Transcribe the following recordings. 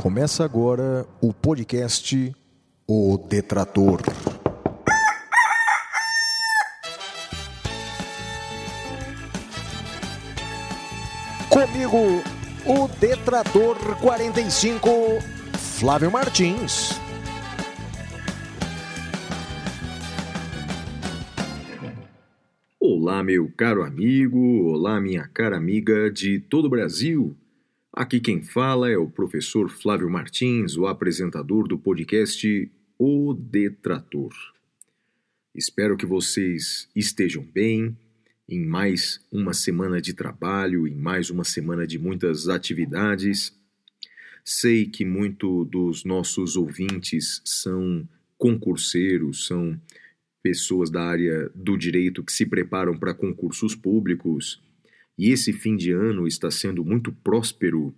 Começa agora o podcast O Detrator. Comigo, o Detrator 45, Flávio Martins. Olá, meu caro amigo, olá, minha cara amiga de todo o Brasil. Aqui quem fala é o professor Flávio Martins, o apresentador do podcast O Detrator. Espero que vocês estejam bem em mais uma semana de trabalho, em mais uma semana de muitas atividades. Sei que muito dos nossos ouvintes são concurseiros, são pessoas da área do direito que se preparam para concursos públicos e esse fim de ano está sendo muito próspero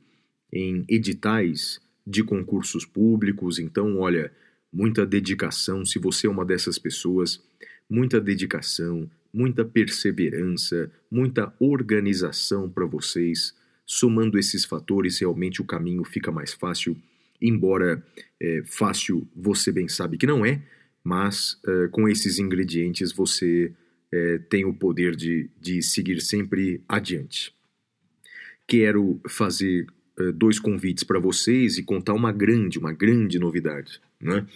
em editais de concursos públicos. Então, olha, muita dedicação. Se você é uma dessas pessoas, muita dedicação, muita perseverança, muita organização para vocês. Somando esses fatores, realmente o caminho fica mais fácil. Embora é, fácil, você bem sabe que não é, mas é, com esses ingredientes você é, tem o poder de, de seguir sempre adiante. Quero fazer é, dois convites para vocês e contar uma grande, uma grande novidade. Né?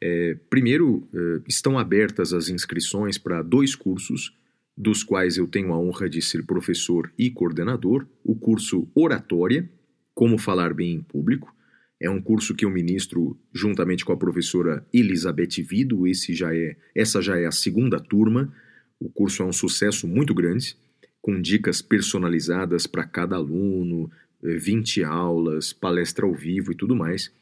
É, primeiro, é, estão abertas as inscrições para dois cursos, dos quais eu tenho a honra de ser professor e coordenador: o curso Oratória, Como Falar Bem em Público. É um curso que eu ministro juntamente com a professora Elizabeth Vido. Esse já é, essa já é a segunda turma. O curso é um sucesso muito grande, com dicas personalizadas para cada aluno, 20 eh, aulas, palestra ao vivo e tudo mais.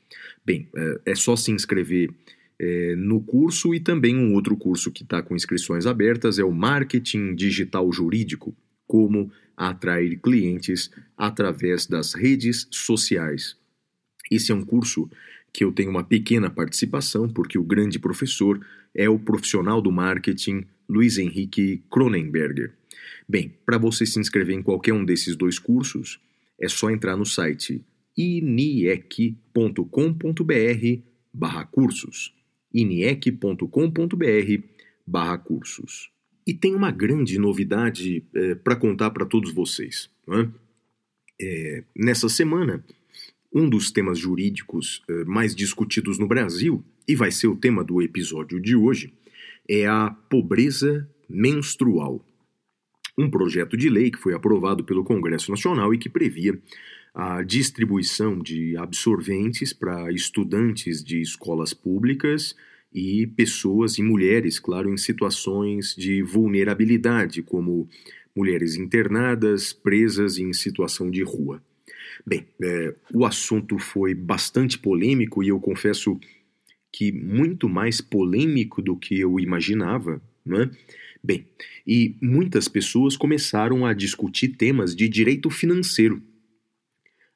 Bem, eh, é só se inscrever é, no curso e também um outro curso que está com inscrições abertas é o Marketing Digital Jurídico, como atrair clientes através das redes sociais. Esse é um curso que eu tenho uma pequena participação, porque o grande professor é o profissional do marketing Luiz Henrique Cronenberger. Bem, para você se inscrever em qualquer um desses dois cursos, é só entrar no site iniec.com.br barra cursos iniec.com.br barra cursos. E tem uma grande novidade é, para contar para todos vocês. É? É, nessa semana, um dos temas jurídicos é, mais discutidos no Brasil, e vai ser o tema do episódio de hoje, é a pobreza menstrual. Um projeto de lei que foi aprovado pelo Congresso Nacional e que previa a distribuição de absorventes para estudantes de escolas públicas e pessoas e mulheres, claro, em situações de vulnerabilidade, como mulheres internadas, presas em situação de rua. Bem, é, o assunto foi bastante polêmico e eu confesso que muito mais polêmico do que eu imaginava, né? Bem, e muitas pessoas começaram a discutir temas de direito financeiro,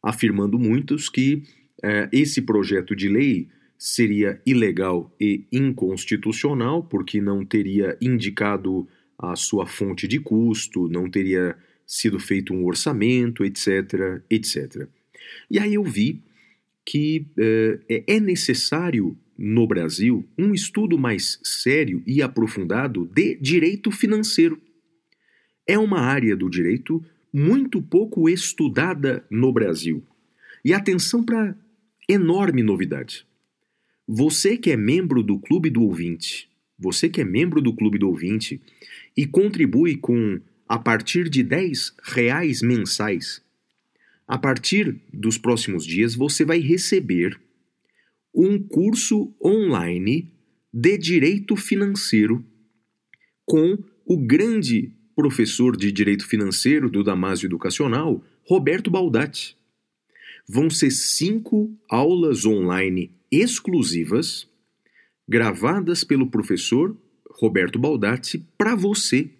afirmando muitos que é, esse projeto de lei seria ilegal e inconstitucional, porque não teria indicado a sua fonte de custo, não teria sido feito um orçamento, etc, etc. E aí eu vi que é, é necessário no Brasil um estudo mais sério e aprofundado de direito financeiro. É uma área do direito muito pouco estudada no Brasil. E atenção para enorme novidade. Você que é membro do Clube do Ouvinte, você que é membro do Clube do Ouvinte e contribui com a partir de 10 reais mensais, a partir dos próximos dias você vai receber um curso online de direito financeiro com o grande professor de direito financeiro do Damásio Educacional, Roberto Baldatti. Vão ser cinco aulas online exclusivas, gravadas pelo professor Roberto Baldatti para você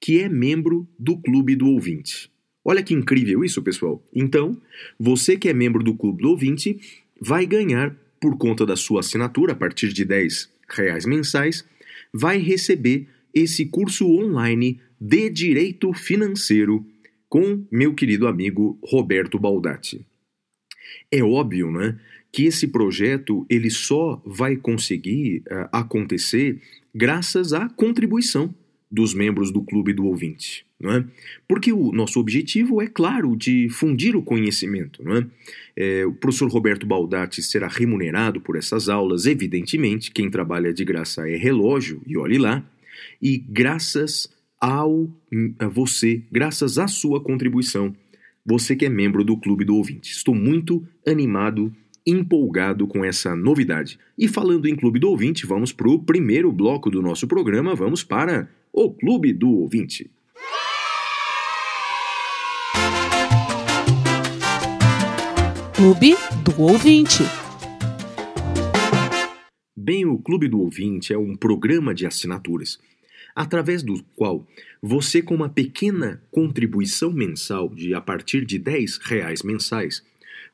que é membro do Clube do Ouvinte. Olha que incrível isso, pessoal. Então, você que é membro do Clube do Ouvinte vai ganhar por conta da sua assinatura, a partir de 10 reais mensais, vai receber esse curso online de Direito Financeiro com meu querido amigo Roberto Baldatti. É óbvio, né, que esse projeto ele só vai conseguir uh, acontecer graças à contribuição dos membros do clube do ouvinte. Não é? Porque o nosso objetivo é, claro, de fundir o conhecimento. Não é? É, o professor Roberto Baldatti será remunerado por essas aulas, evidentemente, quem trabalha de graça é relógio, e olhe lá, e graças ao a você, graças à sua contribuição, você que é membro do Clube do Ouvinte. Estou muito animado, empolgado com essa novidade. E falando em Clube do Ouvinte, vamos para o primeiro bloco do nosso programa, vamos para o Clube do Ouvinte. Clube do Ouvinte. Bem, o Clube do Ouvinte é um programa de assinaturas, através do qual você, com uma pequena contribuição mensal de a partir de 10 reais mensais,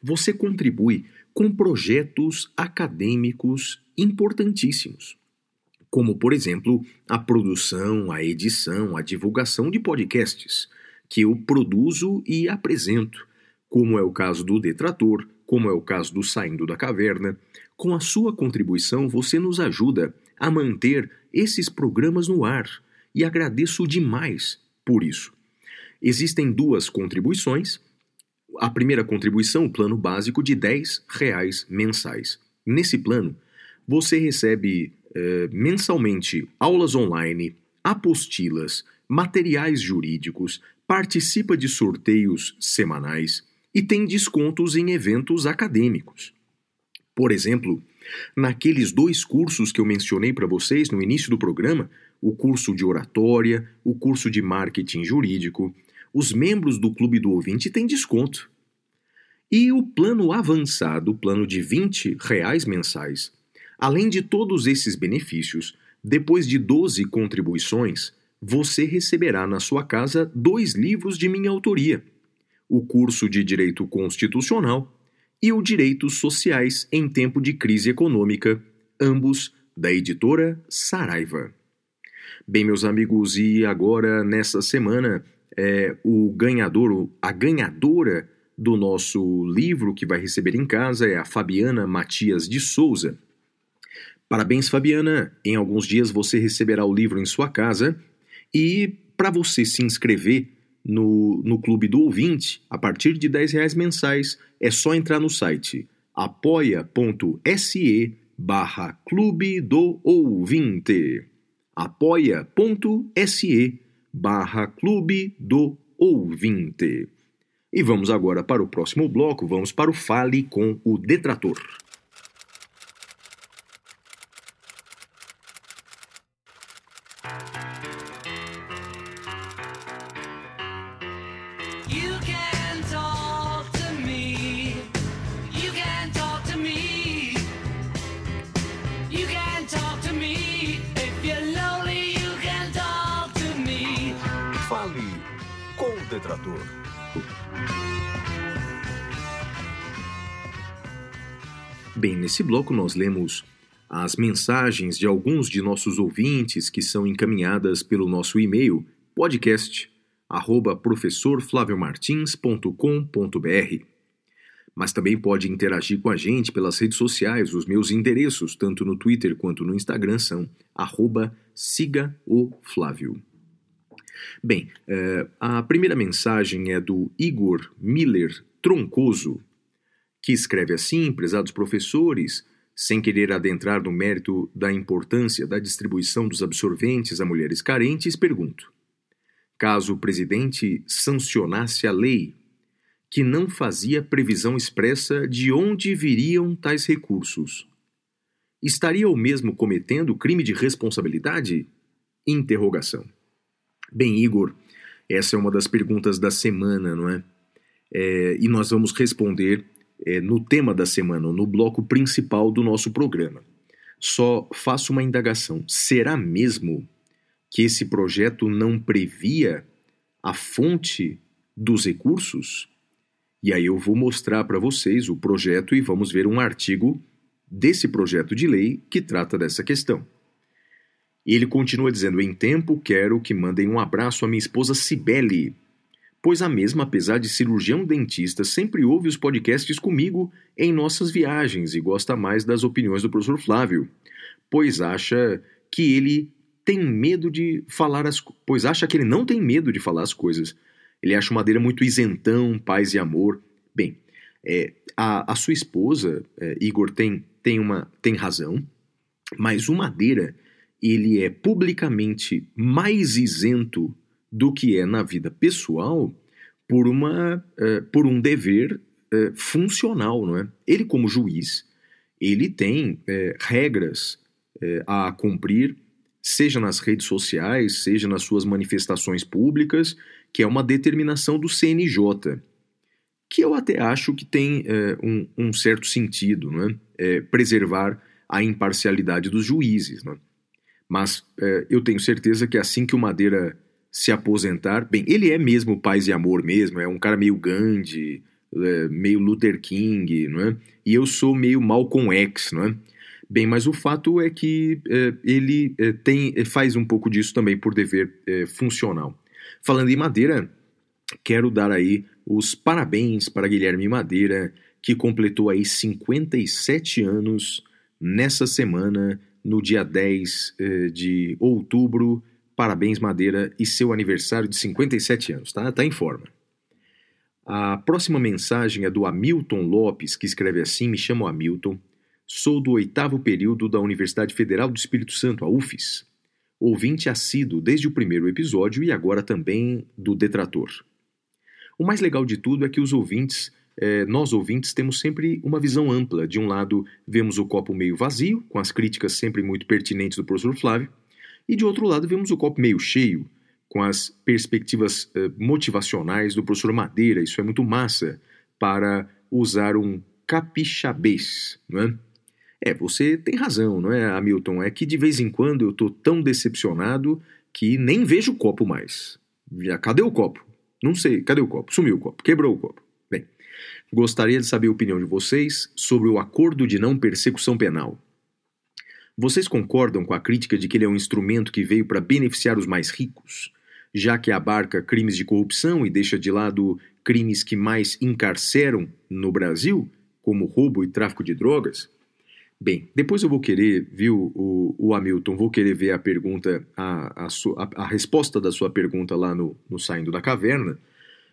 você contribui com projetos acadêmicos importantíssimos como, por exemplo, a produção, a edição, a divulgação de podcasts, que eu produzo e apresento, como é o caso do Detrator, como é o caso do Saindo da Caverna. Com a sua contribuição, você nos ajuda a manter esses programas no ar e agradeço demais por isso. Existem duas contribuições. A primeira contribuição, o plano básico de R$ reais mensais. Nesse plano, você recebe eh, mensalmente aulas online, apostilas, materiais jurídicos, participa de sorteios semanais e tem descontos em eventos acadêmicos. Por exemplo, naqueles dois cursos que eu mencionei para vocês no início do programa, o curso de oratória, o curso de marketing jurídico, os membros do Clube do Ouvinte têm desconto. E o plano avançado, plano de 20 reais mensais, Além de todos esses benefícios, depois de 12 contribuições, você receberá na sua casa dois livros de minha autoria: o curso de Direito Constitucional e o Direitos Sociais em Tempo de Crise Econômica, ambos da editora Saraiva. Bem, meus amigos, e agora nessa semana, é, o ganhador, a ganhadora do nosso livro que vai receber em casa é a Fabiana Matias de Souza. Parabéns, Fabiana! Em alguns dias você receberá o livro em sua casa e para você se inscrever no, no Clube do Ouvinte, a partir de 10 reais mensais, é só entrar no site apoia.se barra Clube do Ouvinte. apoia.se barra Clube do Ouvinte. E vamos agora para o próximo bloco, vamos para o Fale com o Detrator. detrator. Nesse bloco nós lemos as mensagens de alguns de nossos ouvintes que são encaminhadas pelo nosso e-mail podcast arroba professorflaviomartins.com.br. Mas também pode interagir com a gente pelas redes sociais. Os meus endereços, tanto no Twitter quanto no Instagram, são arroba siga o Flávio. Bem, uh, a primeira mensagem é do Igor Miller Troncoso, que escreve assim: prezados professores, sem querer adentrar no mérito da importância da distribuição dos absorventes a mulheres carentes, pergunto: caso o presidente sancionasse a lei que não fazia previsão expressa de onde viriam tais recursos, estaria o mesmo cometendo crime de responsabilidade? Interrogação. Bem, Igor, essa é uma das perguntas da semana, não é? é e nós vamos responder é, no tema da semana, no bloco principal do nosso programa. Só faço uma indagação: será mesmo que esse projeto não previa a fonte dos recursos? E aí eu vou mostrar para vocês o projeto e vamos ver um artigo desse projeto de lei que trata dessa questão. Ele continua dizendo: Em tempo, quero que mandem um abraço à minha esposa Cibele, pois a mesma, apesar de cirurgião dentista, sempre ouve os podcasts comigo em nossas viagens e gosta mais das opiniões do professor Flávio, pois acha que ele tem medo de falar as pois acha que ele não tem medo de falar as coisas. Ele acha o Madeira muito isentão, paz e amor. Bem, é, a, a, sua esposa, é, Igor, tem, tem, uma, tem razão, mas o Madeira ele é publicamente mais isento do que é na vida pessoal por, uma, uh, por um dever uh, funcional, não é? Ele como juiz, ele tem uh, regras a cumprir, seja nas redes sociais, seja nas suas manifestações públicas, que é uma determinação do CNJ, que eu até acho que tem um, certo sentido, não é? preservar a imparcialidade dos juízes, não é? Mas eu tenho certeza que assim que o Madeira se aposentar. Bem, ele é mesmo paz e amor mesmo, é um cara meio Gandhi, é, meio Luther King, não é? E eu sou meio Malcolm X, não é? Bem, mas o fato é que é, ele é, tem, é, faz um pouco disso também por dever é, funcional. Falando em Madeira, quero dar aí os parabéns para Guilherme Madeira, que completou aí 57 anos nessa semana, no dia 10 é, de outubro Parabéns, Madeira, e seu aniversário de 57 anos, tá? Tá em forma. A próxima mensagem é do Hamilton Lopes, que escreve assim: Me chamo Hamilton, sou do oitavo período da Universidade Federal do Espírito Santo, a UFES. Ouvinte assíduo desde o primeiro episódio e agora também do Detrator. O mais legal de tudo é que os ouvintes, eh, nós ouvintes, temos sempre uma visão ampla. De um lado, vemos o copo meio vazio, com as críticas sempre muito pertinentes do professor Flávio, e de outro lado, vemos o copo meio cheio, com as perspectivas uh, motivacionais do professor Madeira. Isso é muito massa para usar um capixabês, não é? É, você tem razão, não é, Hamilton? É que de vez em quando eu estou tão decepcionado que nem vejo o copo mais. Já, cadê o copo? Não sei, cadê o copo? Sumiu o copo, quebrou o copo. Bem, gostaria de saber a opinião de vocês sobre o acordo de não persecução penal. Vocês concordam com a crítica de que ele é um instrumento que veio para beneficiar os mais ricos, já que abarca crimes de corrupção e deixa de lado crimes que mais encarceram no Brasil, como roubo e tráfico de drogas? Bem, depois eu vou querer, viu, o, o Hamilton, vou querer ver a pergunta, a, a, a, a resposta da sua pergunta lá no, no Saindo da Caverna,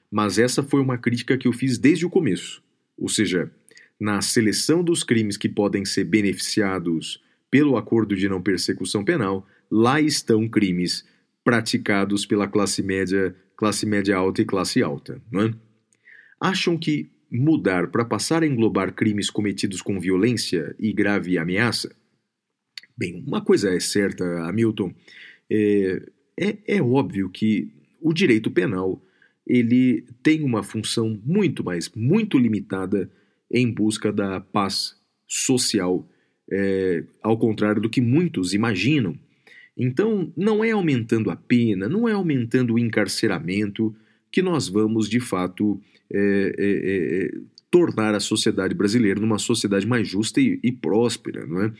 mas essa foi uma crítica que eu fiz desde o começo. Ou seja, na seleção dos crimes que podem ser beneficiados pelo acordo de não persecução penal, lá estão crimes praticados pela classe média, classe média alta e classe alta, é? Acham que mudar para passar a englobar crimes cometidos com violência e grave ameaça? Bem, uma coisa é certa, Hamilton, é, é, é óbvio que o direito penal ele tem uma função muito mais, muito limitada em busca da paz social é, ao contrário do que muitos imaginam. Então, não é aumentando a pena, não é aumentando o encarceramento que nós vamos, de fato, é, é, é, tornar a sociedade brasileira numa sociedade mais justa e, e próspera. Não é?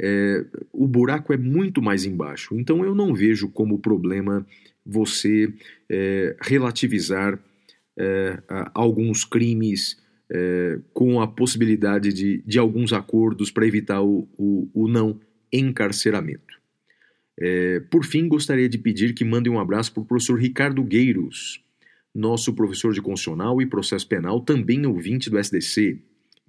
é? o buraco é muito mais embaixo. Então, eu não vejo como problema você é, relativizar alguns crimes é, com a possibilidade de, de alguns acordos para evitar o, o, o, não encarceramento. É, por fim, gostaria de pedir que mandem um abraço para o professor Ricardo Gueiros, nosso professor de constitucional e processo penal, também ouvinte do SDC.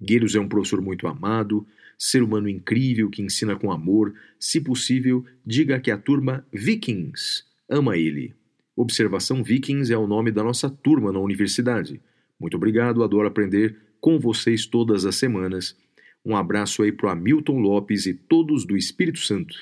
Gueiros é um professor muito amado, ser humano incrível que ensina com amor. Se possível, diga que a turma Vikings ama ele. Observação Vikings é o nome da nossa turma na universidade. Muito obrigado, adoro aprender com vocês todas as semanas. Um abraço aí para o Hamilton Lopes e todos do Espírito Santo.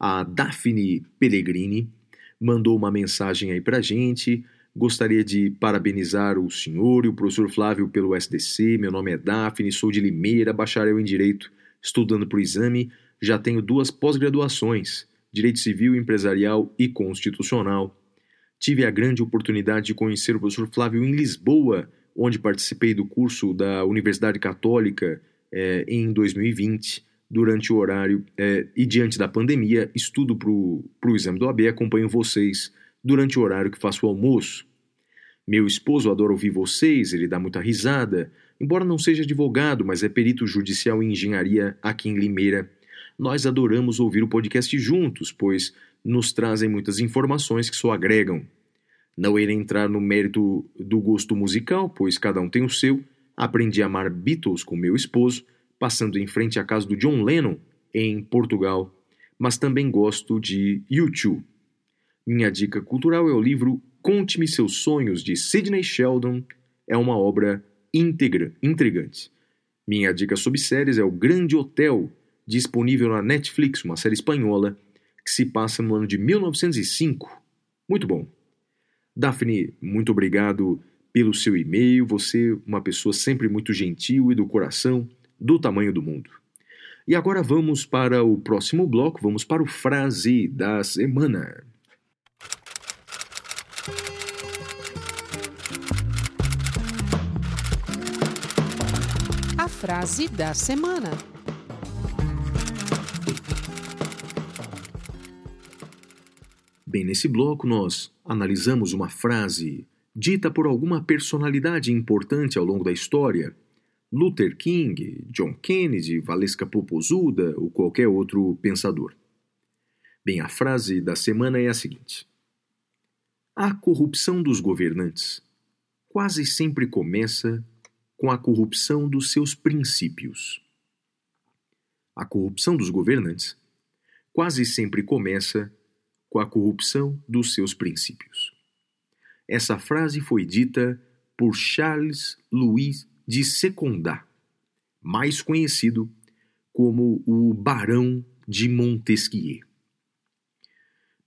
A Daphne Pellegrini mandou uma mensagem aí para a gente. Gostaria de parabenizar o senhor e o professor Flávio pelo SDC. Meu nome é Daphne, sou de Limeira, bacharel em Direito, estudando para o exame. Já tenho duas pós-graduações, Direito Civil, Empresarial e Constitucional. Tive a grande oportunidade de conhecer o professor Flávio em Lisboa, onde participei do curso da Universidade Católica eh, em 2020. Durante o horário eh, e diante da pandemia, estudo para o exame do AB, acompanho vocês durante o horário que faço o almoço. Meu esposo adora ouvir vocês, ele dá muita risada. Embora não seja advogado, mas é perito judicial em engenharia aqui em Limeira. Nós adoramos ouvir o podcast juntos, pois nos trazem muitas informações que só agregam. Não irei entrar no mérito do gosto musical, pois cada um tem o seu. Aprendi a amar Beatles com meu esposo, passando em frente à casa do John Lennon, em Portugal. Mas também gosto de YouTube. Minha dica cultural é o livro Conte-me Seus Sonhos, de Sidney Sheldon. É uma obra íntegra, intrigante. Minha dica sobre séries é O Grande Hotel, disponível na Netflix, uma série espanhola que se passa no ano de 1905. Muito bom. Daphne, muito obrigado pelo seu e-mail. Você uma pessoa sempre muito gentil e do coração, do tamanho do mundo. E agora vamos para o próximo bloco, vamos para o frase da semana. A frase da semana. Bem, nesse bloco nós analisamos uma frase dita por alguma personalidade importante ao longo da história. Luther King, John Kennedy, Valesca Popozuda ou qualquer outro pensador. Bem, a frase da semana é a seguinte: A corrupção dos governantes quase sempre começa com a corrupção dos seus princípios. A corrupção dos governantes quase sempre começa com a corrupção dos seus princípios. Essa frase foi dita por Charles Louis de Secondat, mais conhecido como o Barão de Montesquieu.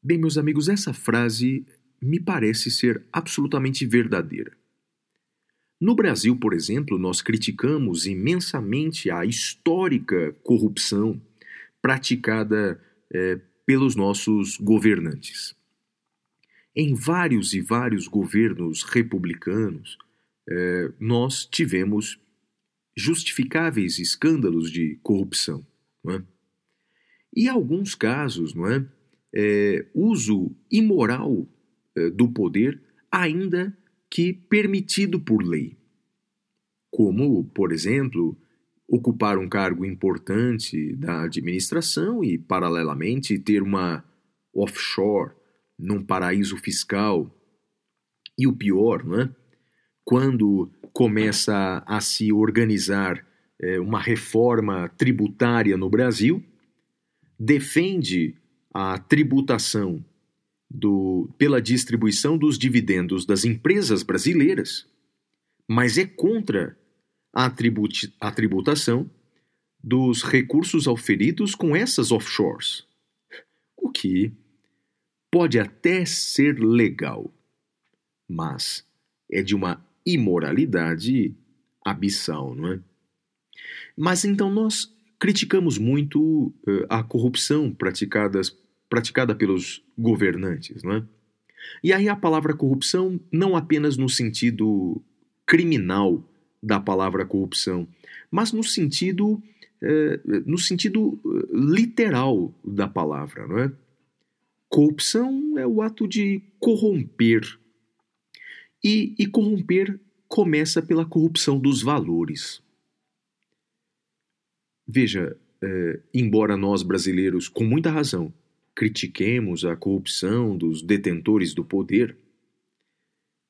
Bem, meus amigos, essa frase me parece ser absolutamente verdadeira. No Brasil, por exemplo, nós criticamos imensamente a histórica corrupção praticada é, pelos nossos governantes. Em vários e vários governos republicanos, eh, nós tivemos justificáveis escândalos de corrupção. É? E alguns casos, não é? é uso imoral é, do poder, ainda que permitido por lei. Como, por exemplo, ocupar um cargo importante da administração e, paralelamente, ter uma offshore num paraíso fiscal. E o pior, né? quando começa a se organizar é, uma reforma tributária no Brasil, defende a tributação do, pela distribuição dos dividendos das empresas brasileiras, mas é contra a, tribut a tributação dos recursos auferidos com essas offshores. O que pode até ser legal, mas é de uma imoralidade abissal, não é? Mas então nós criticamos muito uh, a corrupção praticadas, praticada pelos governantes, não é? E aí a palavra corrupção não apenas no sentido criminal da palavra corrupção, mas no sentido, é, no sentido eh, literal da palavra. Não é? Corrupção é o ato de corromper. E, e corromper começa pela corrupção dos valores. Veja, é, embora nós brasileiros, com muita razão, critiquemos a corrupção dos detentores do poder,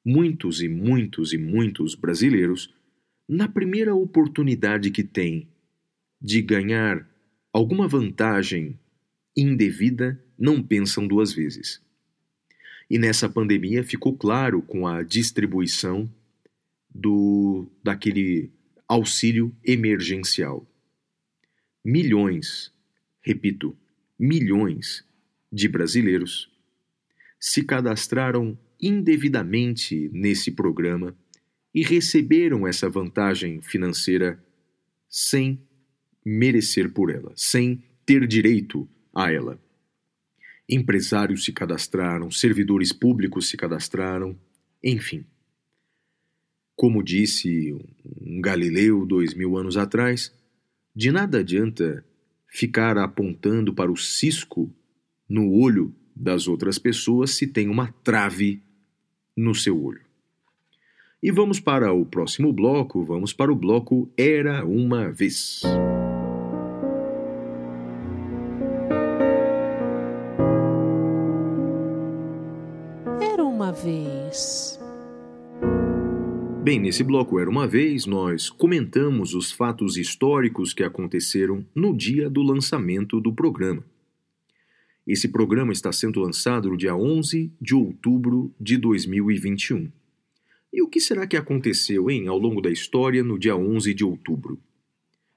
muitos e muitos e muitos brasileiros na primeira oportunidade que tem de ganhar alguma vantagem indevida, não pensam duas vezes. E nessa pandemia ficou claro com a distribuição do daquele auxílio emergencial. Milhões, repito, milhões de brasileiros se cadastraram indevidamente nesse programa e receberam essa vantagem financeira sem merecer por ela, sem ter direito a ela. Empresários se cadastraram, servidores públicos se cadastraram, enfim. Como disse um Galileu dois mil anos atrás, de nada adianta ficar apontando para o cisco no olho das outras pessoas se tem uma trave no seu olho. E vamos para o próximo bloco, vamos para o bloco Era uma Vez. Era uma vez. Bem, nesse bloco Era uma Vez, nós comentamos os fatos históricos que aconteceram no dia do lançamento do programa. Esse programa está sendo lançado no dia 11 de outubro de 2021. E o que será que aconteceu, hein, ao longo da história no dia 11 de outubro?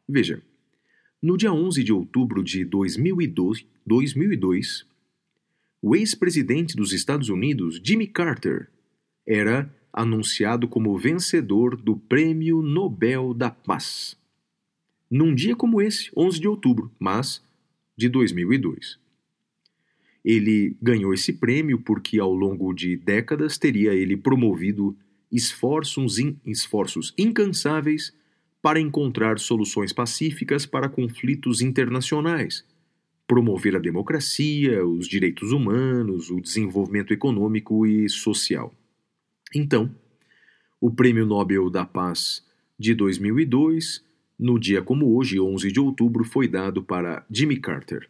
Veja, no dia 11 de outubro de 2002, 2002 o ex-presidente dos Estados Unidos, Jimmy Carter, era anunciado como vencedor do Prêmio Nobel da Paz. Num dia como esse, 11 de outubro, mas de 2002. Ele ganhou esse prêmio porque, ao longo de décadas, teria ele promovido esforços, in, esforços incansáveis para encontrar soluções pacíficas para conflitos internacionais, promover a democracia, os direitos humanos, o desenvolvimento econômico e social. Então, o Prêmio Nobel da Paz de 2002, no dia como hoje, 11 de outubro, foi dado para Jimmy Carter.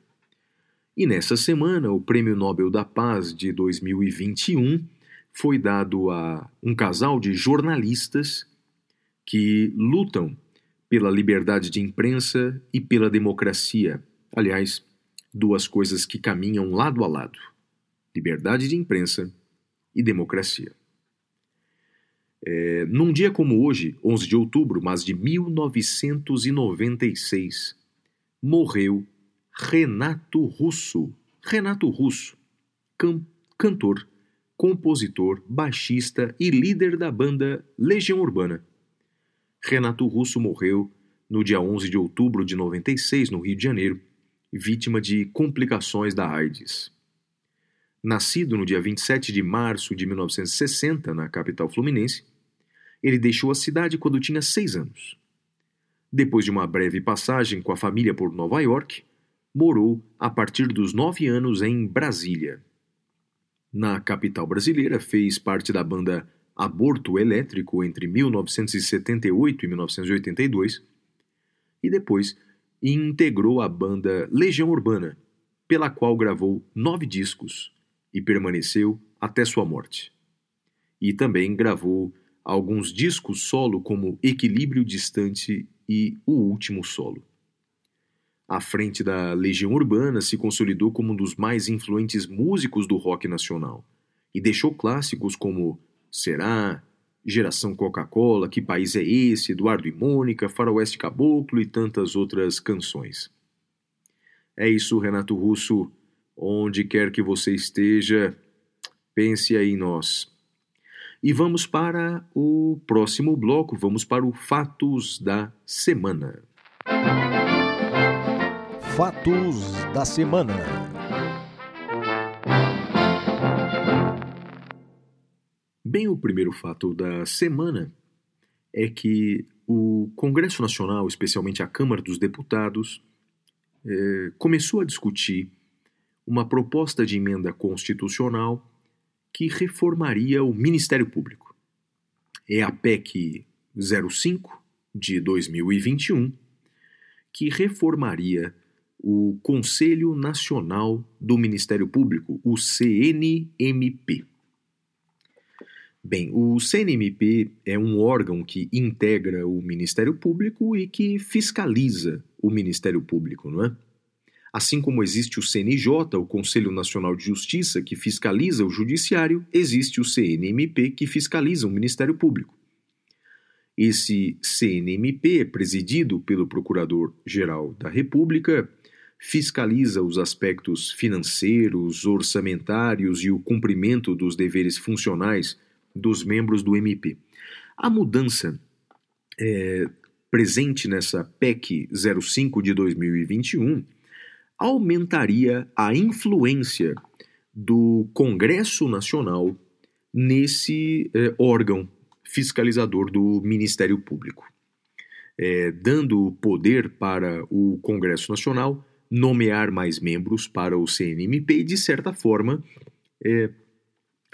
E nessa semana, o Prêmio Nobel da Paz de 2021 foi dado a um casal de jornalistas que lutam pela liberdade de imprensa e pela democracia. Aliás, duas coisas que caminham lado a lado: liberdade de imprensa e democracia. É, num dia como hoje, 11 de outubro, mas de 1996, morreu Renato Russo. Renato Russo, can cantor compositor, baixista e líder da banda Legião Urbana. Renato Russo morreu no dia 11 de outubro de 96, no Rio de Janeiro, vítima de complicações da AIDS. Nascido no dia 27 de março de 1960, na capital fluminense, ele deixou a cidade quando tinha seis anos. Depois de uma breve passagem com a família por Nova York, morou a partir dos nove anos em Brasília na capital brasileira, fez parte da banda Aborto Elétrico entre 1978 e 1982 e depois integrou a banda Legião Urbana, pela qual gravou nove discos e permaneceu até sua morte. E também gravou alguns discos solo como Equilíbrio Distante e O Último Solo à frente da Legião Urbana, se consolidou como um dos mais influentes músicos do rock nacional e deixou clássicos como Será, Geração Coca-Cola, Que País é Esse, Eduardo e Mônica, Faroeste Caboclo e tantas outras canções. É isso, Renato Russo. Onde quer que você esteja, pense aí em nós. E vamos para o próximo bloco, vamos para o Fatos da Semana. Fatos da semana. Bem, o primeiro fato da semana é que o Congresso Nacional, especialmente a Câmara dos Deputados, é, começou a discutir uma proposta de emenda constitucional que reformaria o Ministério Público. É a PEC 05 de 2021 que reformaria o Conselho Nacional do Ministério Público, o CNMP. Bem, o CNMP é um órgão que integra o Ministério Público e que fiscaliza o Ministério Público, não é? Assim como existe o CNJ, o Conselho Nacional de Justiça, que fiscaliza o Judiciário, existe o CNMP, que fiscaliza o Ministério Público. Esse CNMP é presidido pelo Procurador-Geral da República fiscaliza os aspectos financeiros, orçamentários e o cumprimento dos deveres funcionais dos membros do MP. A mudança é, presente nessa PEC 05 de 2021 aumentaria a influência do Congresso Nacional nesse é, órgão fiscalizador do Ministério Público, é, dando poder para o Congresso Nacional nomear mais membros para o CNMP e, de certa forma, é,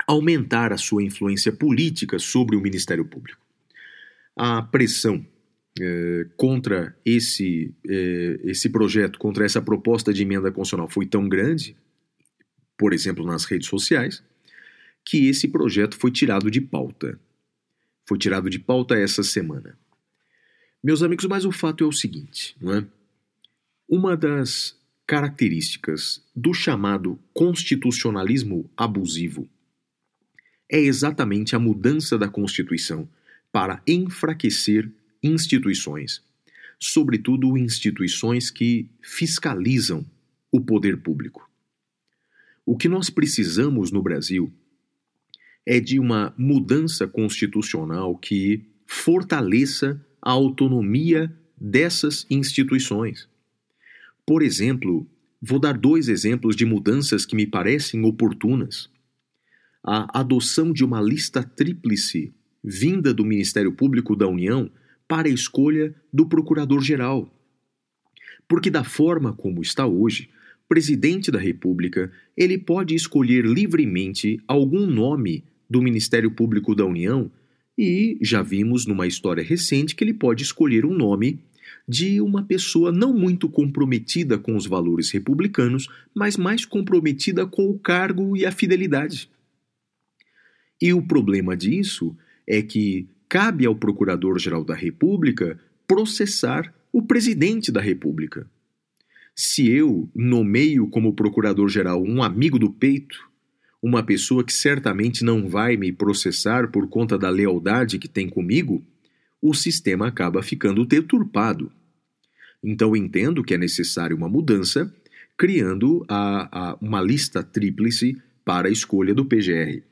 aumentar a sua influência política sobre o Ministério Público. A pressão eh, contra esse, eh, esse projeto, contra essa proposta de emenda constitucional foi tão grande, por exemplo, nas redes sociais, que esse projeto foi tirado de pauta. Foi tirado de pauta essa semana. Meus amigos, mas o fato é o seguinte, não é? Uma das características do chamado constitucionalismo abusivo é exatamente a mudança da Constituição para enfraquecer instituições, sobretudo instituições que fiscalizam o poder público. O que nós precisamos no Brasil é de uma mudança constitucional que fortaleça a autonomia dessas instituições. Por exemplo, vou dar dois exemplos de mudanças que me parecem oportunas. A adoção de uma lista tríplice vinda do Ministério Público da União para a escolha do Procurador-Geral. Porque da forma como está hoje, presidente da República, ele pode escolher livremente algum nome do Ministério Público da União e já vimos numa história recente que ele pode escolher um nome de uma pessoa não muito comprometida com os valores republicanos, mas mais comprometida com o cargo e a fidelidade. E o problema disso é que cabe ao Procurador-Geral da República processar o presidente da República. Se eu nomeio como Procurador-Geral um amigo do peito, uma pessoa que certamente não vai me processar por conta da lealdade que tem comigo, o sistema acaba ficando deturpado. Então entendo que é necessária uma mudança, criando a, a, uma lista tríplice para a escolha do PGR.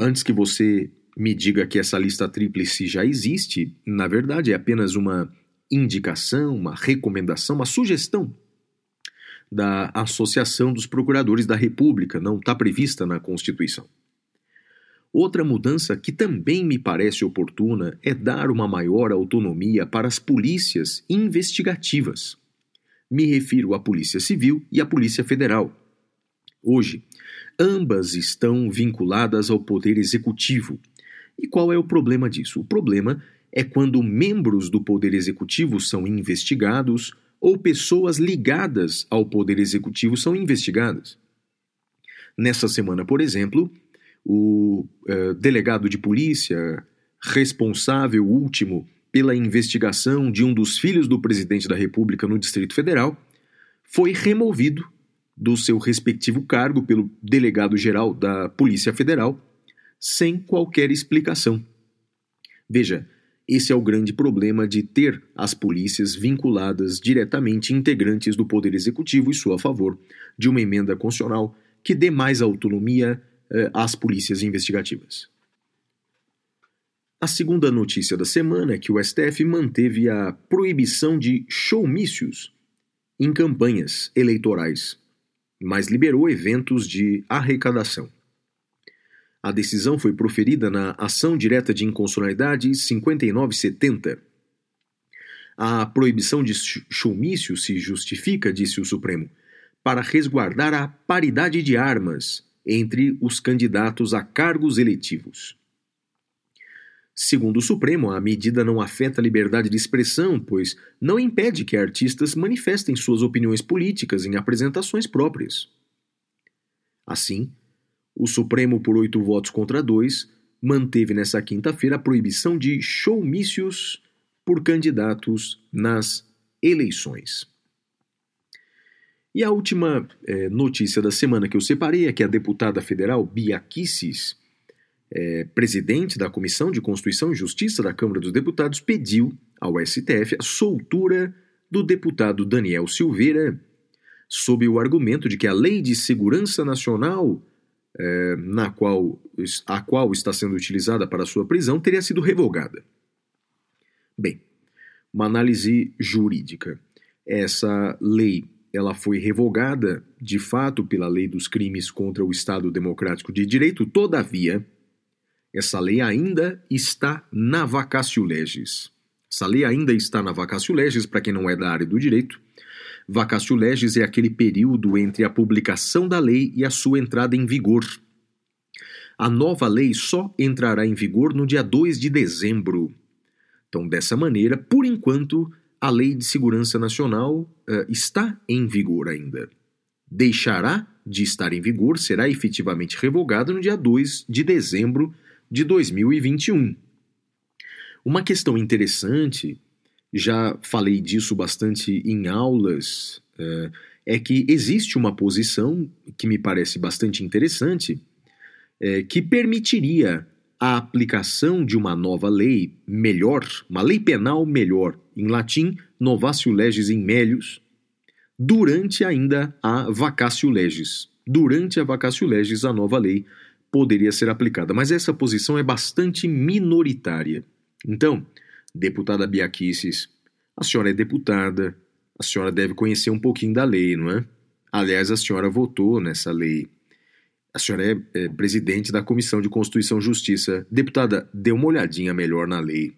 Antes que você me diga que essa lista tríplice já existe, na verdade é apenas uma indicação, uma recomendação, uma sugestão da Associação dos Procuradores da República, não está prevista na Constituição. Outra mudança que também me parece oportuna é dar uma maior autonomia para as polícias investigativas. Me refiro à Polícia Civil e à Polícia Federal. Hoje, ambas estão vinculadas ao Poder Executivo. E qual é o problema disso? O problema é quando membros do Poder Executivo são investigados ou pessoas ligadas ao Poder Executivo são investigadas. Nessa semana, por exemplo, o uh, delegado de polícia, responsável último pela investigação de um dos filhos do presidente da República no Distrito Federal, foi removido do seu respectivo cargo pelo delegado-geral da Polícia Federal sem qualquer explicação. Veja, esse é o grande problema de ter as polícias vinculadas diretamente integrantes do Poder Executivo e sua favor de uma emenda constitucional que dê mais autonomia às polícias investigativas. A segunda notícia da semana é que o STF manteve a proibição de showmícios em campanhas eleitorais, mas liberou eventos de arrecadação. A decisão foi proferida na Ação Direta de Inconstitucionalidade 5970. A proibição de showmício se justifica, disse o Supremo, para resguardar a paridade de armas entre os candidatos a cargos eletivos. Segundo o Supremo, a medida não afeta a liberdade de expressão, pois não impede que artistas manifestem suas opiniões políticas em apresentações próprias. Assim, o Supremo, por oito votos contra dois, manteve nessa quinta-feira a proibição de showmícios por candidatos nas eleições. E a última é, notícia da semana que eu separei é que a deputada federal Bia Kicis, é, presidente da Comissão de Constituição e Justiça da Câmara dos Deputados, pediu ao STF a soltura do deputado Daniel Silveira, sob o argumento de que a Lei de Segurança Nacional é, na qual, a qual está sendo utilizada para sua prisão teria sido revogada. Bem, uma análise jurídica. Essa lei ela foi revogada, de fato, pela lei dos crimes contra o Estado Democrático de Direito, todavia, essa lei ainda está na vacatio legis. Essa lei ainda está na vacatio legis, para quem não é da área do direito, Vacatio legis é aquele período entre a publicação da lei e a sua entrada em vigor. A nova lei só entrará em vigor no dia 2 de dezembro. Então, dessa maneira, por enquanto, a Lei de Segurança Nacional uh, está em vigor ainda. Deixará de estar em vigor, será efetivamente revogada no dia 2 de dezembro de 2021. Uma questão interessante, já falei disso bastante em aulas, uh, é que existe uma posição que me parece bastante interessante, é, que permitiria a aplicação de uma nova lei melhor, uma lei penal melhor, em latim, novatio legis in melius, durante ainda a vacatio legis. Durante a vacatio legis, a nova lei poderia ser aplicada, mas essa posição é bastante minoritária. Então, deputada Biaquices, a senhora é deputada, a senhora deve conhecer um pouquinho da lei, não é? Aliás, a senhora votou nessa lei. A senhora é, é presidente da Comissão de Constituição e Justiça. Deputada, dê uma olhadinha melhor na lei.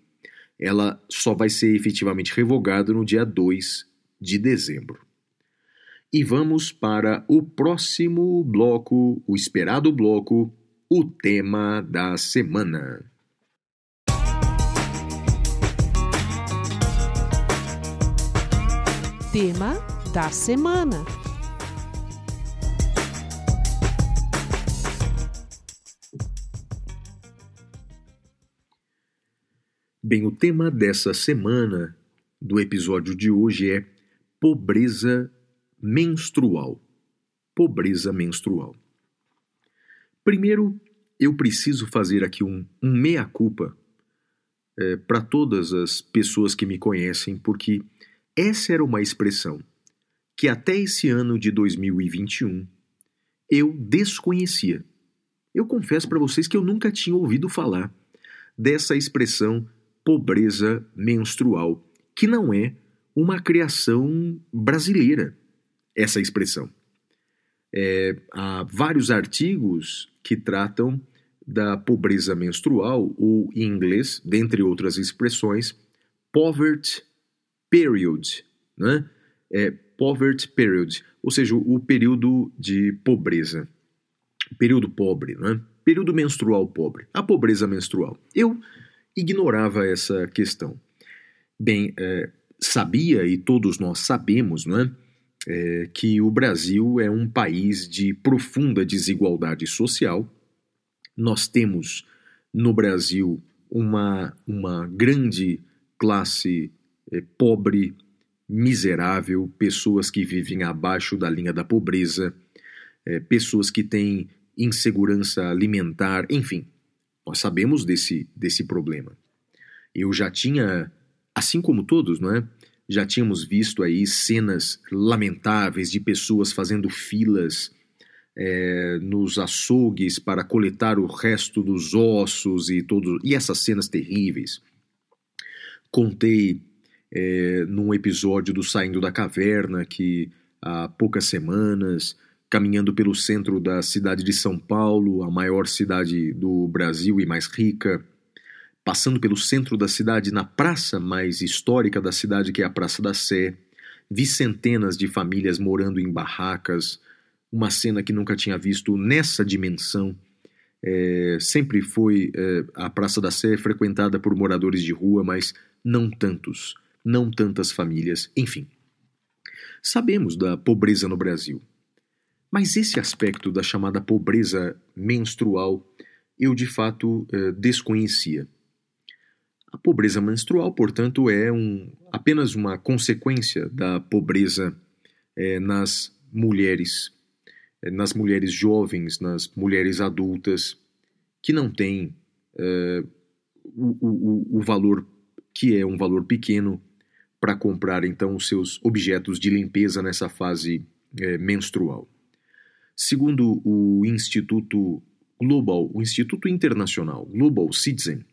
Ela só vai ser efetivamente revogada no dia 2 de dezembro. E vamos para o próximo bloco, o esperado bloco, o tema da semana. tema da semana. Bem, o tema dessa semana do episódio de hoje é pobreza menstrual. Pobreza menstrual. Primeiro, eu preciso fazer aqui um, um meia-culpa é, para todas as pessoas que me conhecem, porque essa era uma expressão que até esse ano de 2021 eu desconhecia. Eu confesso para vocês que eu nunca tinha ouvido falar dessa expressão pobreza menstrual, que não é uma criação brasileira, essa expressão. É, há vários artigos que tratam da pobreza menstrual, ou em inglês, dentre outras expressões, poverty period, né? É poverty period, ou seja, o período de pobreza, período pobre, né? Período menstrual pobre, a pobreza menstrual. Eu ignorava essa questão. Bem, é, sabia e todos nós sabemos, né? É, que o Brasil é um país de profunda desigualdade social. Nós temos no Brasil uma, uma grande classe é, pobre, miserável, pessoas que vivem abaixo da linha da pobreza, é, pessoas que têm insegurança alimentar, enfim, nós sabemos desse, desse problema. Eu já tinha, assim como todos, não é? Já tínhamos visto aí cenas lamentáveis de pessoas fazendo filas é, nos açougues para coletar o resto dos ossos e todo, e essas cenas terríveis. Contei é, num episódio do Saindo da Caverna, que há poucas semanas, caminhando pelo centro da cidade de São Paulo, a maior cidade do Brasil e mais rica, passando pelo centro da cidade, na praça mais histórica da cidade, que é a Praça da Sé, vi centenas de famílias morando em barracas, uma cena que nunca tinha visto nessa dimensão. É, sempre foi é, a Praça da Sé frequentada por moradores de rua, mas não tantos não tantas famílias, enfim. Sabemos da pobreza no Brasil. Mas esse aspecto da chamada pobreza menstrual eu de fato eh, desconhecia. A pobreza menstrual, portanto, é um, apenas uma consequência da pobreza eh, nas mulheres, eh, nas mulheres jovens, nas mulheres adultas, que não têm o, o, o valor que é um valor pequeno para comprar então os seus objetos de limpeza nessa fase é, menstrual. Segundo o Instituto Global, o Instituto Internacional Global Citizen,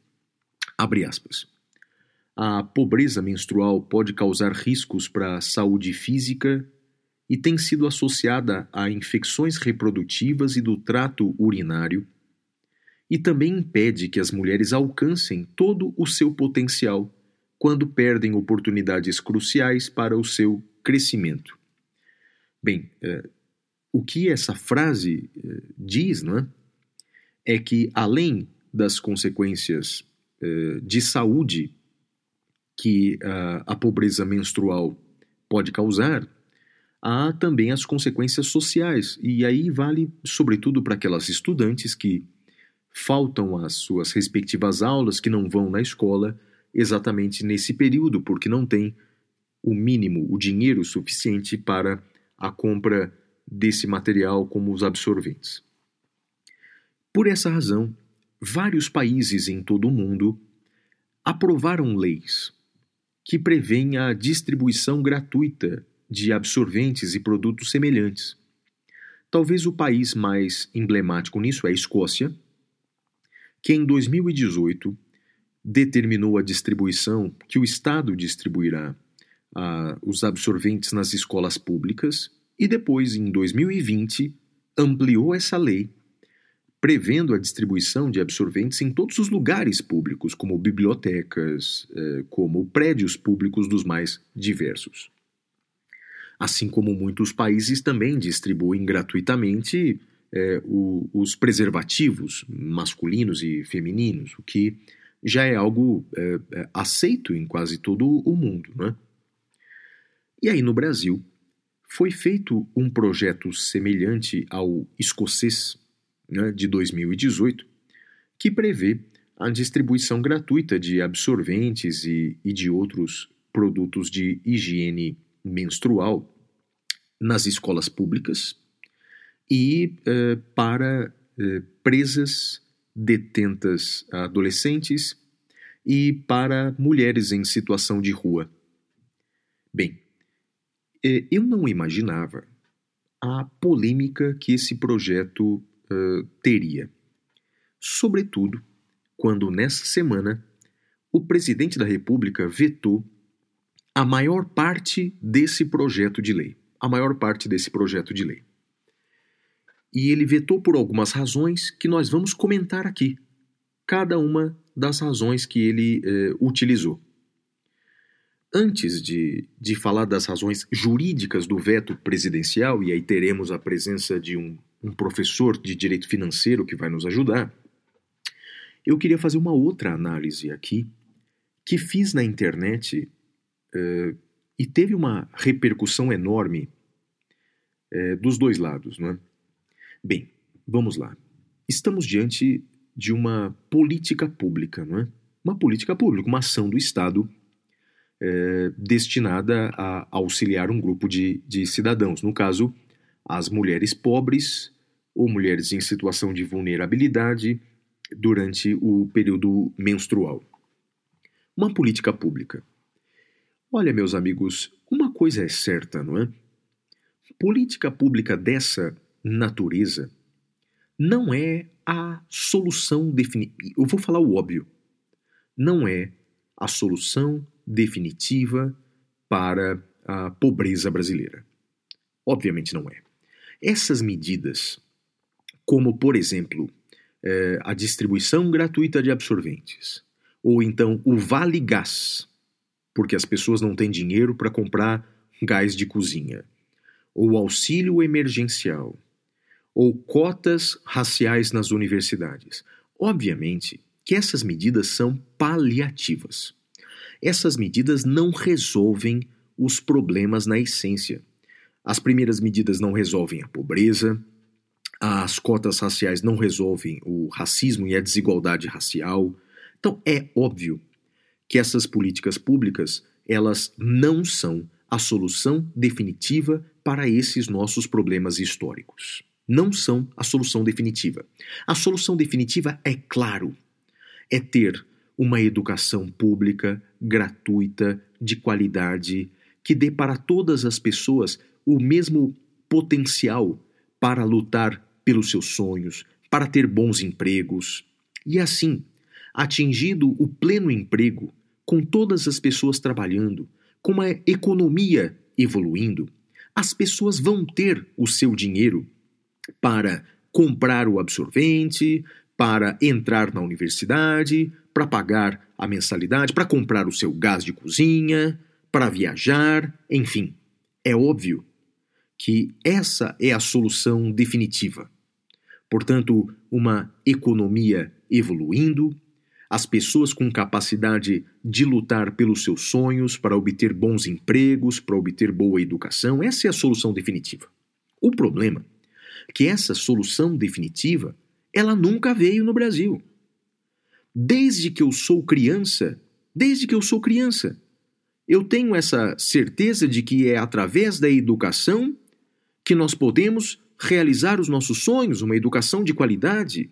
abre aspas. A pobreza menstrual pode causar riscos para a saúde física e tem sido associada a infecções reprodutivas e do trato urinário, e também impede que as mulheres alcancem todo o seu potencial quando perdem oportunidades cruciais para o seu crescimento. Bem, é, o que essa frase é, diz, não é? que, além das consequências eh, de saúde que uh, a pobreza menstrual pode causar, há também as consequências sociais. E aí vale, sobretudo, para aquelas estudantes que faltam às suas respectivas aulas, que não vão na escola exatamente nesse período, porque não tem o mínimo, o dinheiro suficiente para a compra desse material como os absorventes. Por essa razão, vários países em todo o mundo aprovaram leis que prevêem a distribuição gratuita de absorventes e produtos semelhantes. Talvez o país mais emblemático nisso é a Escócia, que em 2018 determinou a distribuição que o Estado distribuirá uh, os absorventes nas escolas públicas e depois, em 2020, ampliou essa lei, prevendo a distribuição de absorventes em todos os lugares públicos, como bibliotecas, eh, como prédios públicos dos mais diversos. Assim como muitos países também distribuem gratuitamente eh, os preservativos masculinos e femininos, o que já é algo eh, aceito em quase todo o mundo. Né? E aí no Brasil, foi feito um projeto semelhante ao escocês né, de 2018, que prevê a distribuição gratuita de absorventes e, e de outros produtos de higiene menstrual nas escolas públicas e eh, para eh, presas, detentas adolescentes e para mulheres em situação de rua. Bem, eu não imaginava a polêmica que esse projeto uh, teria. Sobretudo quando, nessa semana, o presidente da República vetou a maior parte desse projeto de lei. A maior parte desse projeto de lei. E ele vetou por algumas razões que nós vamos comentar aqui. Cada uma das razões que ele eh, utilizou. Antes de, de falar das razões jurídicas do veto presidencial, e aí teremos a presença de um, um professor de direito financeiro que vai nos ajudar, eu queria fazer uma outra análise aqui, que fiz na internet uh, e teve uma repercussão enorme uh, dos dois lados. Não é? Bem, vamos lá. Estamos diante de uma política pública, não é? Uma política pública, uma ação do Estado é, destinada a auxiliar um grupo de, de cidadãos, no caso, as mulheres pobres ou mulheres em situação de vulnerabilidade durante o período menstrual. Uma política pública. Olha, meus amigos, uma coisa é certa, não é? Política pública dessa natureza não é a solução definitiva. Eu vou falar o óbvio. Não é a solução definitiva para a pobreza brasileira. Obviamente não é. Essas medidas, como por exemplo eh, a distribuição gratuita de absorventes, ou então o Vale Gás, porque as pessoas não têm dinheiro para comprar gás de cozinha, ou auxílio emergencial, ou cotas raciais nas universidades. Obviamente que essas medidas são paliativas essas medidas não resolvem os problemas na essência. As primeiras medidas não resolvem a pobreza, as cotas raciais não resolvem o racismo e a desigualdade racial. Então é óbvio que essas políticas públicas, elas não são a solução definitiva para esses nossos problemas históricos. Não são a solução definitiva. A solução definitiva é claro, é ter uma educação pública, gratuita, de qualidade, que dê para todas as pessoas o mesmo potencial para lutar pelos seus sonhos, para ter bons empregos. E assim, atingido o pleno emprego, com todas as pessoas trabalhando, com a economia evoluindo, as pessoas vão ter o seu dinheiro para comprar o absorvente, para entrar na universidade, para pagar a mensalidade, para comprar o seu gás de cozinha, para viajar, enfim. É óbvio que essa é a solução definitiva. portanto, uma economia evoluindo, as pessoas com capacidade de lutar pelos seus sonhos, para obter bons empregos, para obter boa educação. Essa é a solução definitiva. O problema é que essa solução definitiva, ela nunca veio no Brasil. Desde que eu sou criança, desde que eu sou criança, eu tenho essa certeza de que é através da educação que nós podemos realizar os nossos sonhos, uma educação de qualidade.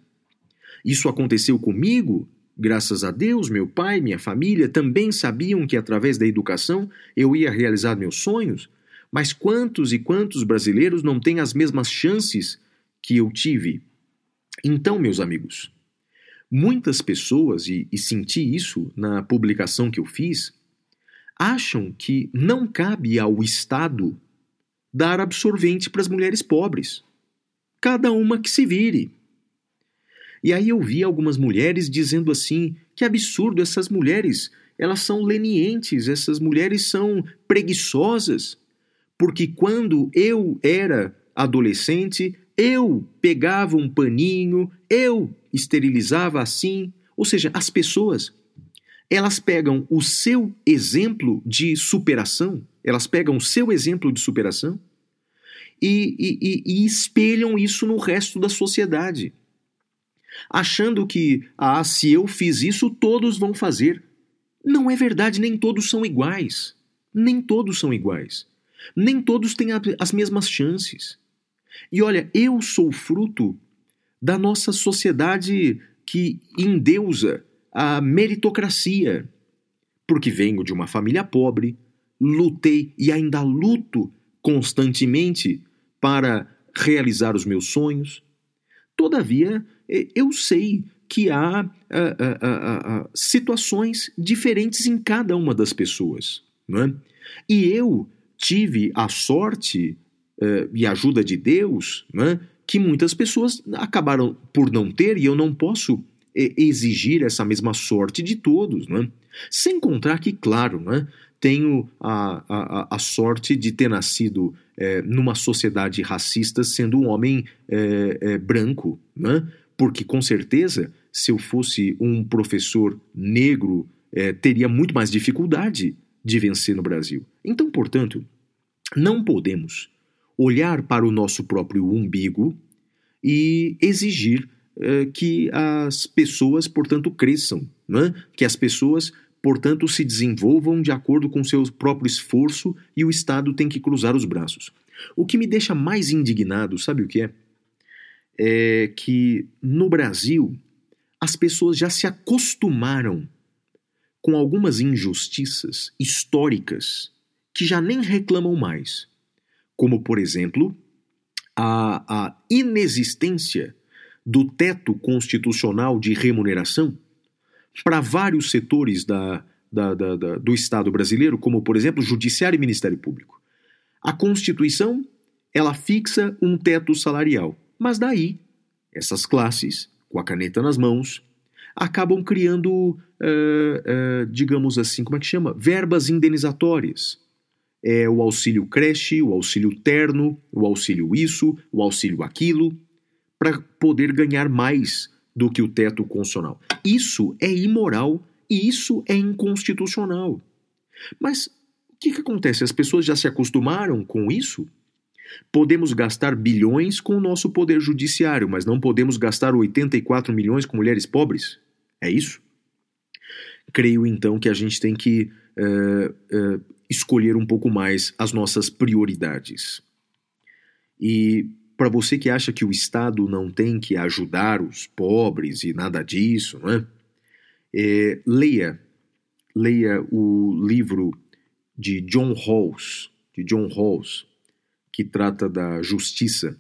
Isso aconteceu comigo, graças a Deus, meu pai, minha família também sabiam que através da educação eu ia realizar meus sonhos. Mas quantos e quantos brasileiros não têm as mesmas chances que eu tive? Então, meus amigos, muitas pessoas, e, e senti isso na publicação que eu fiz, acham que não cabe ao Estado dar absorvente para as mulheres pobres. Cada uma que se vire. E aí eu vi algumas mulheres dizendo assim: que absurdo, essas mulheres, elas são lenientes, essas mulheres são preguiçosas. Porque quando eu era adolescente, eu pegava um paninho, eu esterilizava assim. Ou seja, as pessoas, elas pegam o seu exemplo de superação, elas pegam o seu exemplo de superação e, e, e espelham isso no resto da sociedade. Achando que, ah, se eu fiz isso, todos vão fazer. Não é verdade, nem todos são iguais. Nem todos são iguais. Nem todos têm as mesmas chances. E olha, eu sou fruto da nossa sociedade que endeusa a meritocracia. Porque venho de uma família pobre, lutei e ainda luto constantemente para realizar os meus sonhos. Todavia, eu sei que há situações diferentes em cada uma das pessoas. Não é? E eu tive a sorte uh, e ajuda de Deus é? que muitas pessoas acabaram por não ter, e eu não posso exigir essa mesma sorte de todos. Não é? Sem contar que, claro, não é? tenho a, a, a sorte de ter nascido é, numa sociedade racista sendo um homem branco, né? porque com certeza, se eu fosse um professor negro, teria muito mais dificuldade de vencer no Brasil. Então, portanto, não podemos olhar para o nosso próprio umbigo e exigir é, que as pessoas, portanto, cresçam, né? que as pessoas portanto, se desenvolvam de acordo com seu próprio esforço e o Estado tem que cruzar os braços. O que me deixa mais indignado, sabe o que é? É que no Brasil as pessoas já se acostumaram com algumas injustiças históricas que já nem reclamam mais, como, por exemplo, a, a inexistência do teto constitucional de remuneração para vários setores da, da, da, do Estado brasileiro, como, por exemplo, Judiciário e Ministério Público. A Constituição ela fixa um teto salarial, mas daí essas classes, com a caneta nas mãos, acabam criando, uh, uh, digamos assim, como é que chama? Verbas indenizatórias. É o auxílio creche, o auxílio terno, o auxílio isso, o auxílio aquilo, para poder ganhar mais do que o teto constitucional. Isso é imoral e isso é inconstitucional. Mas o que, que acontece? As pessoas já se acostumaram com isso? Podemos gastar bilhões com o nosso poder judiciário, mas não podemos gastar 84 milhões com mulheres pobres? É isso? Creio então que a gente tem que uh, escolher um pouco mais as nossas prioridades. E para você que acha que o Estado não tem que ajudar os pobres e nada disso, né? É, leia, leia o livro de John Rawls, de John Rawls, que trata da justiça.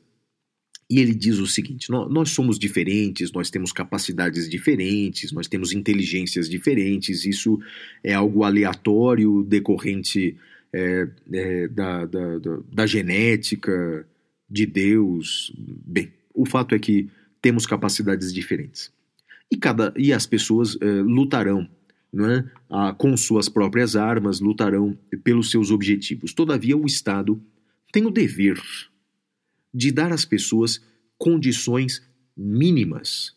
E ele diz o seguinte: nós, somos diferentes, nós temos capacidades diferentes, nós temos inteligências diferentes. Isso é algo aleatório decorrente é, é, da, da, da, da genética, de Deus. Bem, o fato é que temos capacidades diferentes. E, cada, e as pessoas eh, lutarão é? Ah, com suas próprias armas, lutarão pelos seus objetivos. Todavia, o Estado tem o dever de dar às pessoas condições mínimas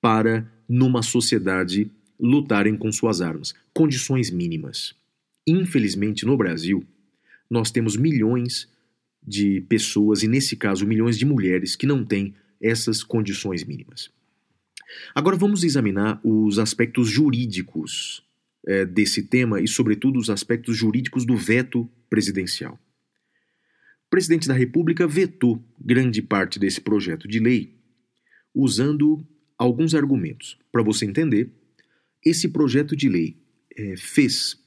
para, numa sociedade, lutarem com suas armas. Condições mínimas. Infelizmente, no Brasil, nós temos milhões de pessoas, e nesse caso, milhões de mulheres, que não têm essas condições mínimas. Agora vamos examinar os aspectos jurídicos é, desse tema e, sobretudo, os aspectos jurídicos do veto presidencial. Presidente da República vetou grande parte desse projeto de lei usando alguns argumentos. Para você entender, esse projeto de lei é, fez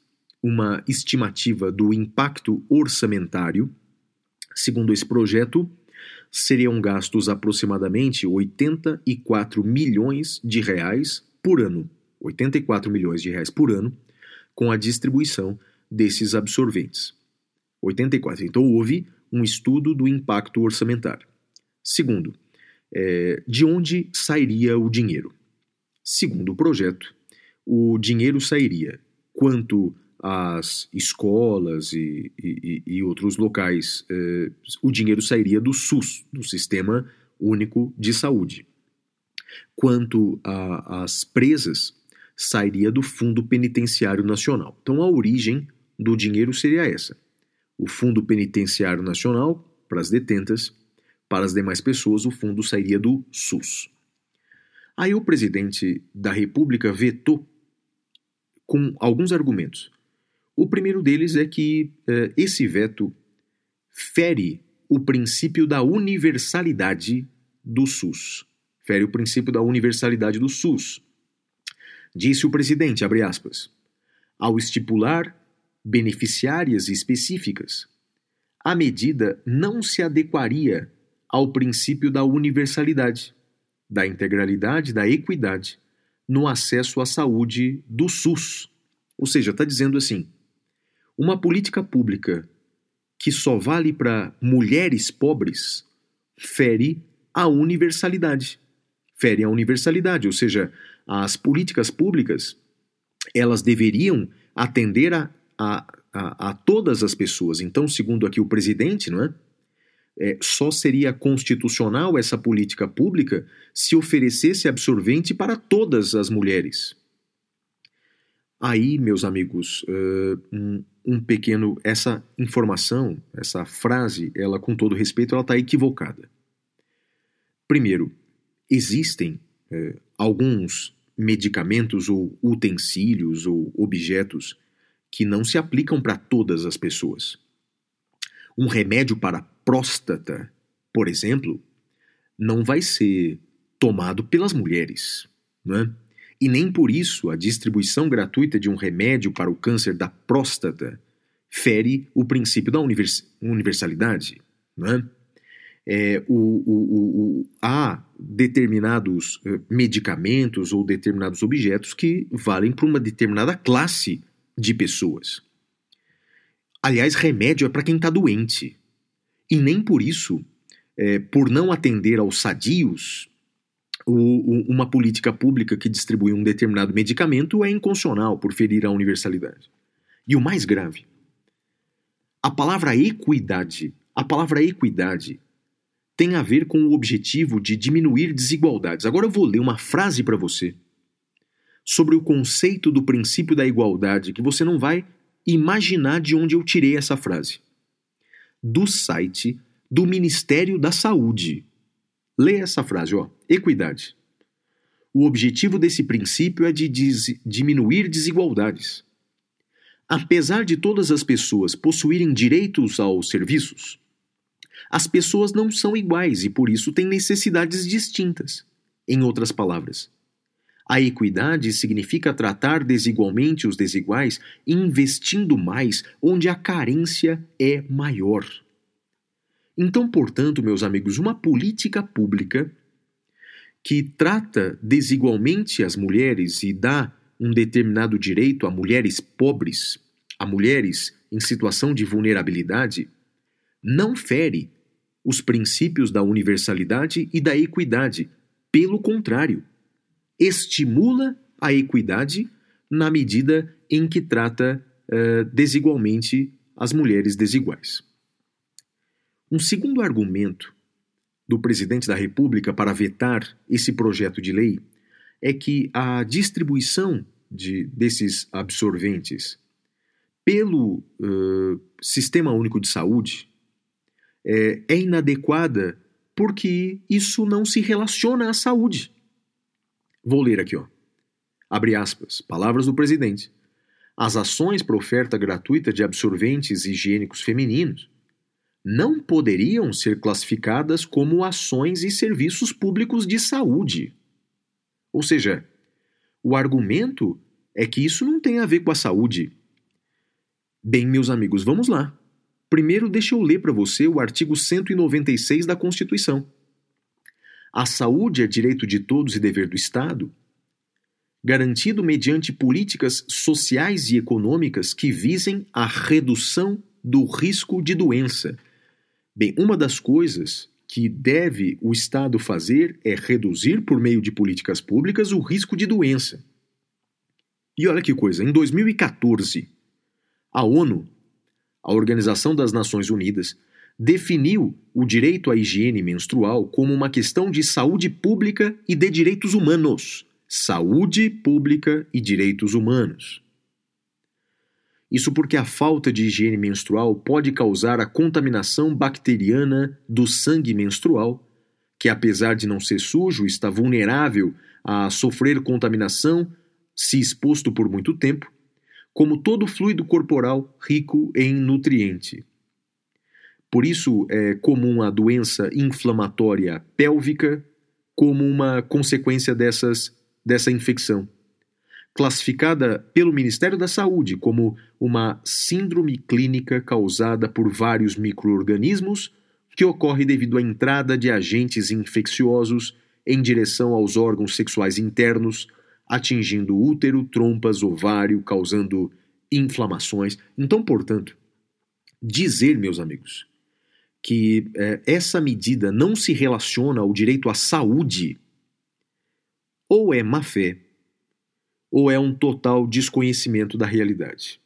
uma estimativa do impacto orçamentário. Segundo esse projeto, seriam gastos aproximadamente 84 milhões de reais por ano. 84 milhões de reais por ano com a distribuição desses absorventes. 84. Então houve um estudo do impacto orçamentário. Segundo, é, de onde sairia o dinheiro? Segundo o projeto, o dinheiro sairia quanto às escolas e, e, e outros locais, é, o dinheiro sairia do SUS, do Sistema Único de Saúde. Quanto às presas, sairia do Fundo Penitenciário Nacional. Então a origem do dinheiro seria essa: o Fundo Penitenciário Nacional para as detentas, para as demais pessoas, o fundo sairia do SUS. Aí o presidente da República vetou com alguns argumentos. O primeiro deles é que eh, esse veto fere o princípio da universalidade do SUS. Fere o princípio da universalidade do SUS. Disse o presidente, abre aspas, ao estipular beneficiárias específicas, a medida não se adequaria ao princípio da universalidade, da integralidade, da equidade no acesso à saúde do SUS. Ou seja, está dizendo assim: uma política pública que só vale para mulheres pobres fere a universalidade. Fere a universalidade, ou seja, as políticas públicas elas deveriam atender a, a, a, a todas as pessoas. Então, segundo aqui o presidente, não é? É, só seria constitucional essa política pública se oferecesse absorvente para todas as mulheres. Aí, meus amigos, uh, um, um, pequeno. Essa informação, essa frase, ela, com todo respeito, ela está equivocada. Primeiro, existem uh, alguns medicamentos ou utensílios ou objetos que não se aplicam para todas as pessoas. Um remédio para próstata, por exemplo, não vai ser tomado pelas mulheres, não é? E nem por isso a distribuição gratuita de um remédio para o câncer da próstata fere o princípio da univers universalidade, não é? é, o, o, o, há determinados eh, medicamentos ou determinados objetos que valem para uma determinada classe de pessoas. Aliás, remédio é para quem está doente. E nem por isso, é, por não atender aos sadios, o, uma política pública que distribui um determinado medicamento é inconstitucional por ferir a universalidade. E o mais grave, a palavra equidade, a palavra equidade tem a ver com o objetivo de diminuir desigualdades. Agora eu vou ler uma frase para você sobre o conceito do princípio da igualdade que você não vai imaginar de onde eu tirei essa frase. Do site do Ministério da Saúde. Lê essa frase, ó. Equidade. O objetivo desse princípio é de des diminuir desigualdades. Apesar de todas as pessoas possuírem direitos aos serviços, as pessoas não são iguais e por isso têm necessidades distintas. Em outras palavras, a equidade significa tratar desigualmente os desiguais, investindo mais onde a carência é maior. Então, portanto, meus amigos, uma política pública que trata desigualmente as mulheres e dá um determinado direito a mulheres pobres, a mulheres em situação de vulnerabilidade, não fere os princípios da universalidade e da equidade. Pelo contrário, estimula a equidade na medida em que trata uh, desigualmente as mulheres desiguais. Um segundo argumento do presidente da República para vetar esse projeto de lei é que a distribuição de, desses absorventes pelo uh, Sistema Único de Saúde é, é inadequada porque isso não se relaciona à saúde. Vou ler aqui, ó. Abre aspas, palavras do presidente. As ações para oferta gratuita de absorventes higiênicos femininos não poderiam ser classificadas como ações e serviços públicos de saúde. Ou seja, o argumento é que isso não tem a ver com a saúde. Bem, meus amigos, vamos lá. Primeiro, deixa eu ler para você o artigo 196 da Constituição. A saúde é direito de todos e dever do Estado, garantido mediante políticas sociais e econômicas que visem a redução do risco de doença Bem, uma das coisas que deve o Estado fazer é reduzir, por meio de políticas públicas, o risco de doença. E olha que coisa, em 2014, a ONU, a Organização das Nações Unidas, definiu o direito à higiene menstrual como uma questão de saúde pública e de direitos humanos. Saúde pública e direitos humanos. Isso porque a falta de higiene menstrual pode causar a contaminação bacteriana do sangue menstrual, que apesar de não ser sujo, está vulnerável a sofrer contaminação se exposto por muito tempo, como todo fluido corporal rico em nutriente. Por isso é comum a doença inflamatória pélvica como uma consequência dessas, dessa infecção classificada pelo Ministério da Saúde como uma síndrome clínica causada por vários microorganismos que ocorre devido à entrada de agentes infecciosos em direção aos órgãos sexuais internos, atingindo útero, trompas, ovário, causando inflamações. Então, portanto, dizer, meus amigos, que é, essa medida não se relaciona ao direito à saúde ou é má fé ou é um total desconhecimento da realidade.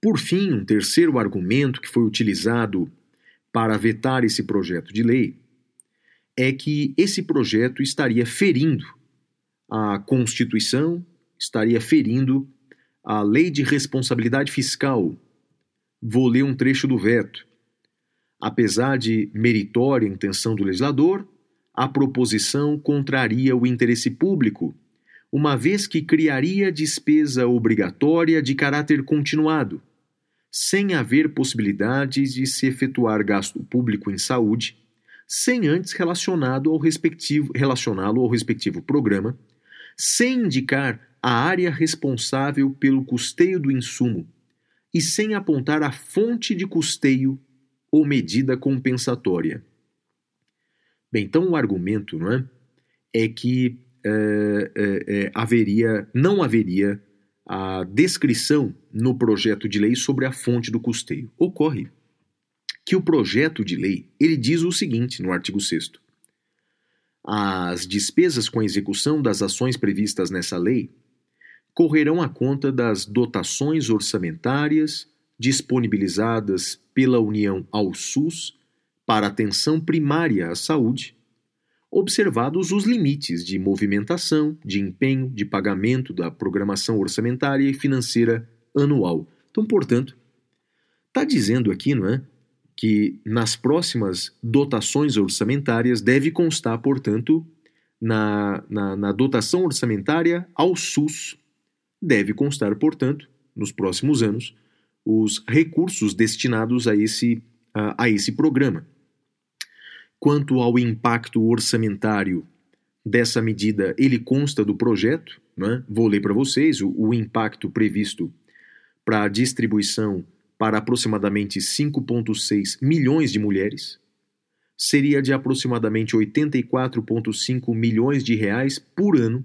Por fim, um terceiro argumento que foi utilizado para vetar esse projeto de lei é que esse projeto estaria ferindo a Constituição, estaria ferindo a Lei de Responsabilidade Fiscal. Vou ler um trecho do veto. Apesar de meritória intenção do legislador, a proposição contraria o interesse público uma vez que criaria despesa obrigatória de caráter continuado, sem haver possibilidade de se efetuar gasto público em saúde, sem antes relacionado ao respectivo, relacioná-lo ao respectivo programa, sem indicar a área responsável pelo custeio do insumo e sem apontar a fonte de custeio ou medida compensatória. Bem, então o argumento não é, é que é, é, haveria, não haveria a descrição no projeto de lei sobre a fonte do custeio. Ocorre que o projeto de lei ele diz o seguinte no artigo 6 As despesas com a execução das ações previstas nessa lei correrão à conta das dotações orçamentárias disponibilizadas pela União ao SUS para atenção primária à saúde observados os limites de movimentação, de empenho, de pagamento da programação orçamentária e financeira anual. Então, portanto, está dizendo aqui, não é? Que nas próximas dotações orçamentárias deve constar, portanto, na, na, na dotação orçamentária ao SUS, deve constar, portanto, nos próximos anos, os recursos destinados a esse, a, a esse programa. Quanto ao impacto orçamentário dessa medida, ele consta do projeto. Né? Vou ler para vocês o, o impacto previsto para a distribuição para aproximadamente 5,6 milhões de mulheres seria de aproximadamente 84,5 milhões de reais por ano.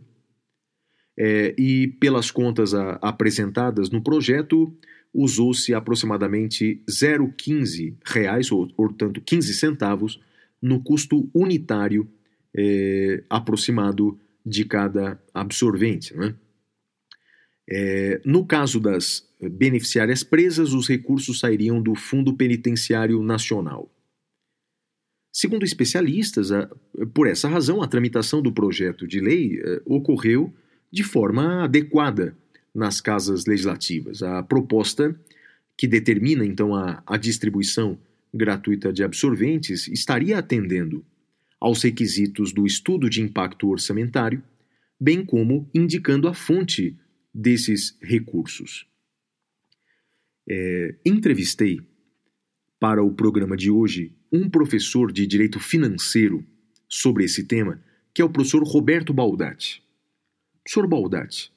É, e pelas contas a, apresentadas no projeto, usou-se aproximadamente 0,15 reais, ou portanto 15 centavos, no custo unitário é, aproximado de cada absorvente. Né? É, no caso das beneficiárias presas, os recursos sairiam do Fundo Penitenciário Nacional. Segundo especialistas, por essa razão, a tramitação do projeto de lei eh, ocorreu de forma adequada nas casas legislativas. A proposta que determina então a, a distribuição gratuita de absorventes estaria atendendo aos requisitos do estudo de impacto orçamentário, bem como indicando a fonte desses recursos. É, entrevistei para o programa de hoje um professor de direito financeiro sobre esse tema, que é o professor Roberto Baldatti. Professor Baldatti,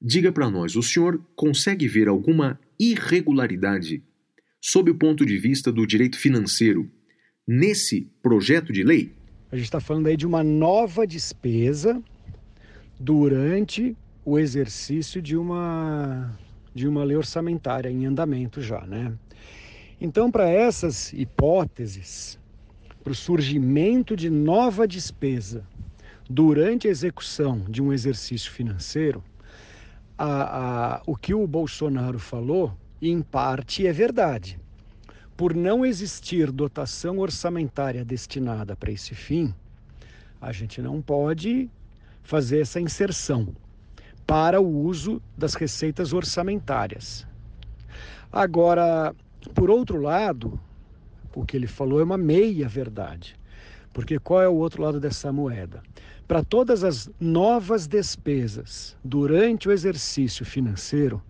diga para nós, o senhor consegue ver alguma irregularidade sob o ponto de vista do direito financeiro nesse projeto de lei? A gente está falando aí de uma nova despesa durante o exercício de uma de uma lei orçamentária em andamento já, né? Então, para essas hipóteses, para o surgimento de nova despesa durante a execução de um exercício financeiro, a, a, o que o Bolsonaro falou, em parte, é verdade. Por não existir dotação orçamentária destinada para esse fim, a gente não pode fazer essa inserção para o uso das receitas orçamentárias. Agora, por outro lado, o que ele falou é uma meia verdade. Porque qual é o outro lado dessa moeda? Para todas as novas despesas durante o exercício financeiro,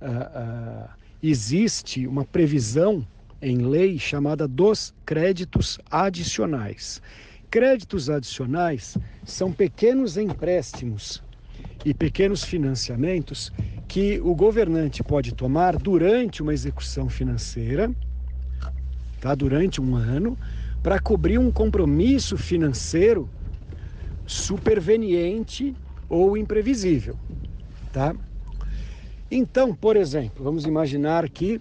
uh, uh, existe uma previsão em lei chamada dos créditos adicionais. Créditos adicionais são pequenos empréstimos e pequenos financiamentos que o governante pode tomar durante uma execução financeira, tá? durante um ano, para cobrir um compromisso financeiro superveniente ou imprevisível. Tá? Então, por exemplo, vamos imaginar que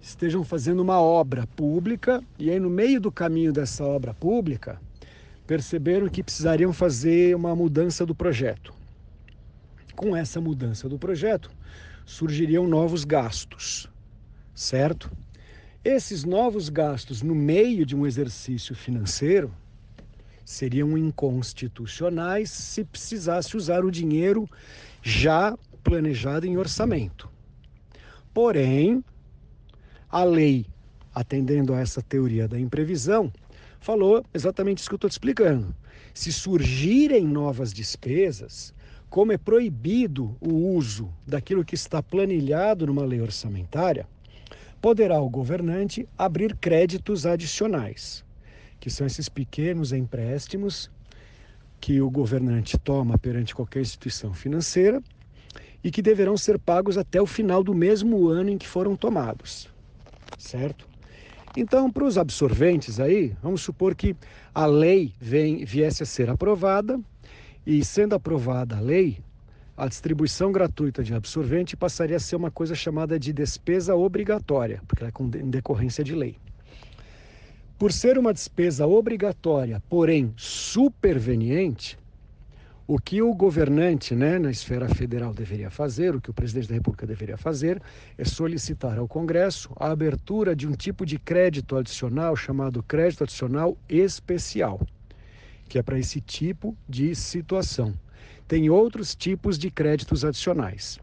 estejam fazendo uma obra pública e aí no meio do caminho dessa obra pública perceberam que precisariam fazer uma mudança do projeto com essa mudança do projeto, surgiriam novos gastos, certo? Esses novos gastos no meio de um exercício financeiro seriam inconstitucionais se precisasse usar o dinheiro já planejado em orçamento. Porém, a lei, atendendo a essa teoria da imprevisão, falou exatamente isso que eu estou te explicando. Se surgirem novas despesas, como é proibido o uso daquilo que está planilhado numa lei orçamentária, poderá o governante abrir créditos adicionais, que são esses pequenos empréstimos que o governante toma perante qualquer instituição financeira e que deverão ser pagos até o final do mesmo ano em que foram tomados, certo? Então, para os absorventes aí, vamos supor que a lei vem, viesse a ser aprovada e sendo aprovada a lei, a distribuição gratuita de absorvente passaria a ser uma coisa chamada de despesa obrigatória, porque ela é em decorrência de lei. Por ser uma despesa obrigatória, porém superveniente, o que o governante né, na esfera federal deveria fazer, o que o presidente da República deveria fazer, é solicitar ao Congresso a abertura de um tipo de crédito adicional chamado crédito adicional especial que é para esse tipo de situação. Tem outros tipos de créditos adicionais.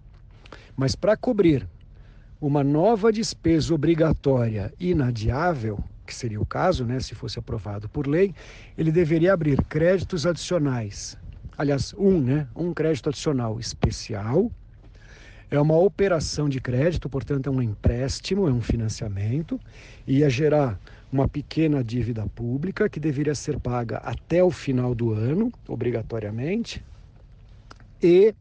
Mas para cobrir uma nova despesa obrigatória inadiável, que seria o caso, né, se fosse aprovado por lei, ele deveria abrir créditos adicionais. Aliás, um, né, um crédito adicional especial. É uma operação de crédito, portanto, é um empréstimo, é um financiamento, ia gerar uma pequena dívida pública que deveria ser paga até o final do ano, obrigatoriamente, e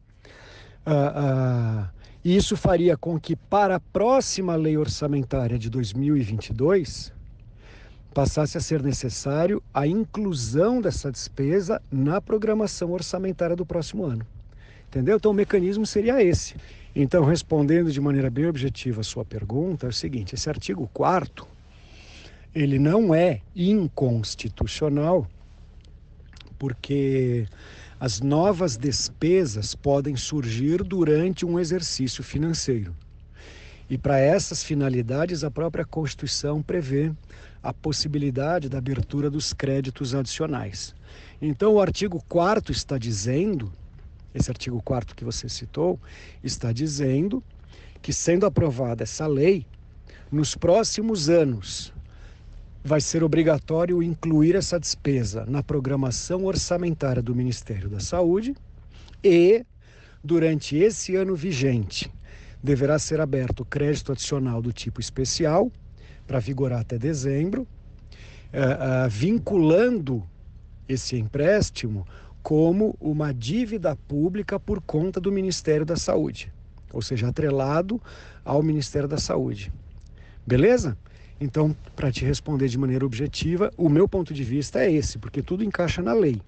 uh, uh, isso faria com que para a próxima lei orçamentária de 2022 passasse a ser necessário a inclusão dessa despesa na programação orçamentária do próximo ano. Entendeu? Então o mecanismo seria esse. Então, respondendo de maneira bem objetiva a sua pergunta, é o seguinte: esse artigo 4 ele não é inconstitucional, porque as novas despesas podem surgir durante um exercício financeiro. E para essas finalidades, a própria Constituição prevê a possibilidade da abertura dos créditos adicionais. Então, o artigo 4 está dizendo, esse artigo 4 que você citou, está dizendo que, sendo aprovada essa lei, nos próximos anos vai ser obrigatório incluir essa despesa na programação orçamentária do Ministério da Saúde e, durante esse ano vigente, deverá ser aberto crédito adicional do tipo especial, para vigorar até dezembro, uh, uh, vinculando esse empréstimo como uma dívida pública por conta do Ministério da Saúde, ou seja, atrelado ao Ministério da Saúde. Beleza? Então, para te responder de maneira objetiva, o meu ponto de vista é esse, porque tudo encaixa na lei.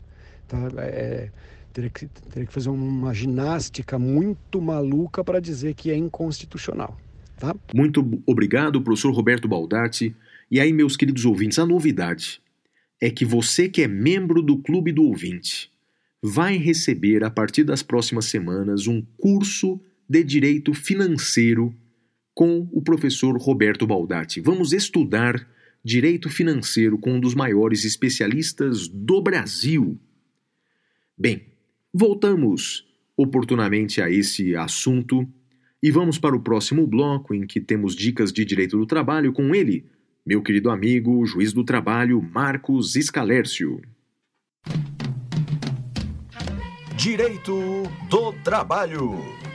Tá? É, teria, que, teria que fazer uma ginástica muito maluca para dizer que é inconstitucional. Tá? Muito obrigado, professor Roberto Baldatti. E aí, meus queridos ouvintes, a novidade é que você que é membro do Clube do Ouvinte vai receber a partir das próximas semanas um curso de direito financeiro com o professor Roberto Baldatti. Vamos estudar direito financeiro com um dos maiores especialistas do Brasil. Bem, voltamos oportunamente a esse assunto e vamos para o próximo bloco em que temos dicas de direito do trabalho com ele, meu querido amigo, juiz do trabalho Marcos Escalércio. Direito do Trabalho.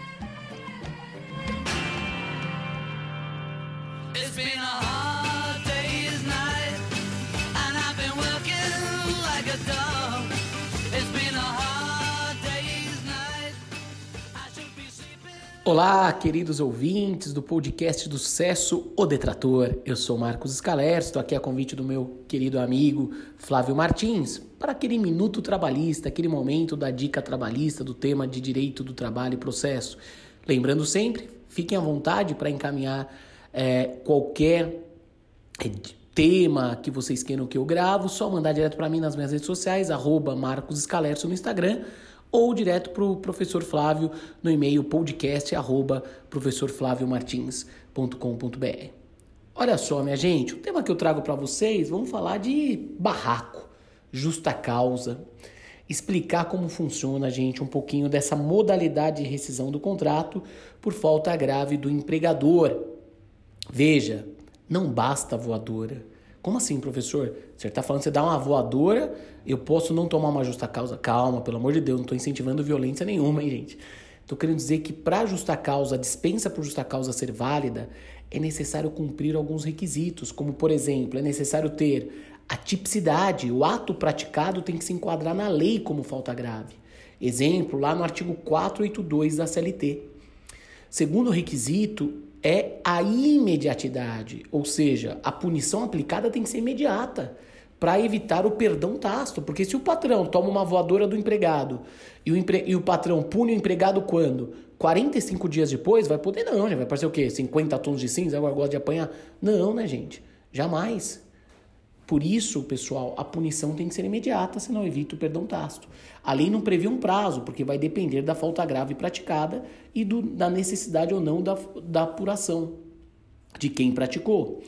Olá, queridos ouvintes do podcast do Sucesso O Detrator. Eu sou Marcos Scaler, estou aqui a convite do meu querido amigo Flávio Martins para aquele minuto trabalhista, aquele momento da dica trabalhista do tema de direito do trabalho e processo. Lembrando sempre, fiquem à vontade para encaminhar é, qualquer é, tema que vocês queiram que eu gravo, só mandar direto para mim nas minhas redes sociais, arroba Marcos Scalercio no Instagram ou direto para o professor Flávio no e-mail podcast arroba. Olha só, minha gente, o tema que eu trago para vocês, vamos falar de barraco, justa causa, explicar como funciona, gente, um pouquinho dessa modalidade de rescisão do contrato por falta grave do empregador. Veja, não basta voadora. Como assim, professor? Você está falando que você dá uma voadora, eu posso não tomar uma justa causa? Calma, pelo amor de Deus, não estou incentivando violência nenhuma, hein, gente? Estou querendo dizer que para justa causa, a dispensa por justa causa ser válida, é necessário cumprir alguns requisitos, como, por exemplo, é necessário ter a tipicidade, o ato praticado tem que se enquadrar na lei como falta grave. Exemplo, lá no artigo 482 da CLT. Segundo requisito, é a imediatidade, ou seja, a punição aplicada tem que ser imediata para evitar o perdão tácito, porque se o patrão toma uma voadora do empregado e o, empre... e o patrão pune o empregado quando? 45 dias depois, vai poder não, já vai parecer o quê? 50 tons de cinza, agora gosta de apanhar? Não, né, gente? Jamais. Por isso, pessoal, a punição tem que ser imediata, senão evita o perdão tácito. A lei não prevê um prazo, porque vai depender da falta grave praticada e do, da necessidade ou não da, da apuração de quem praticou.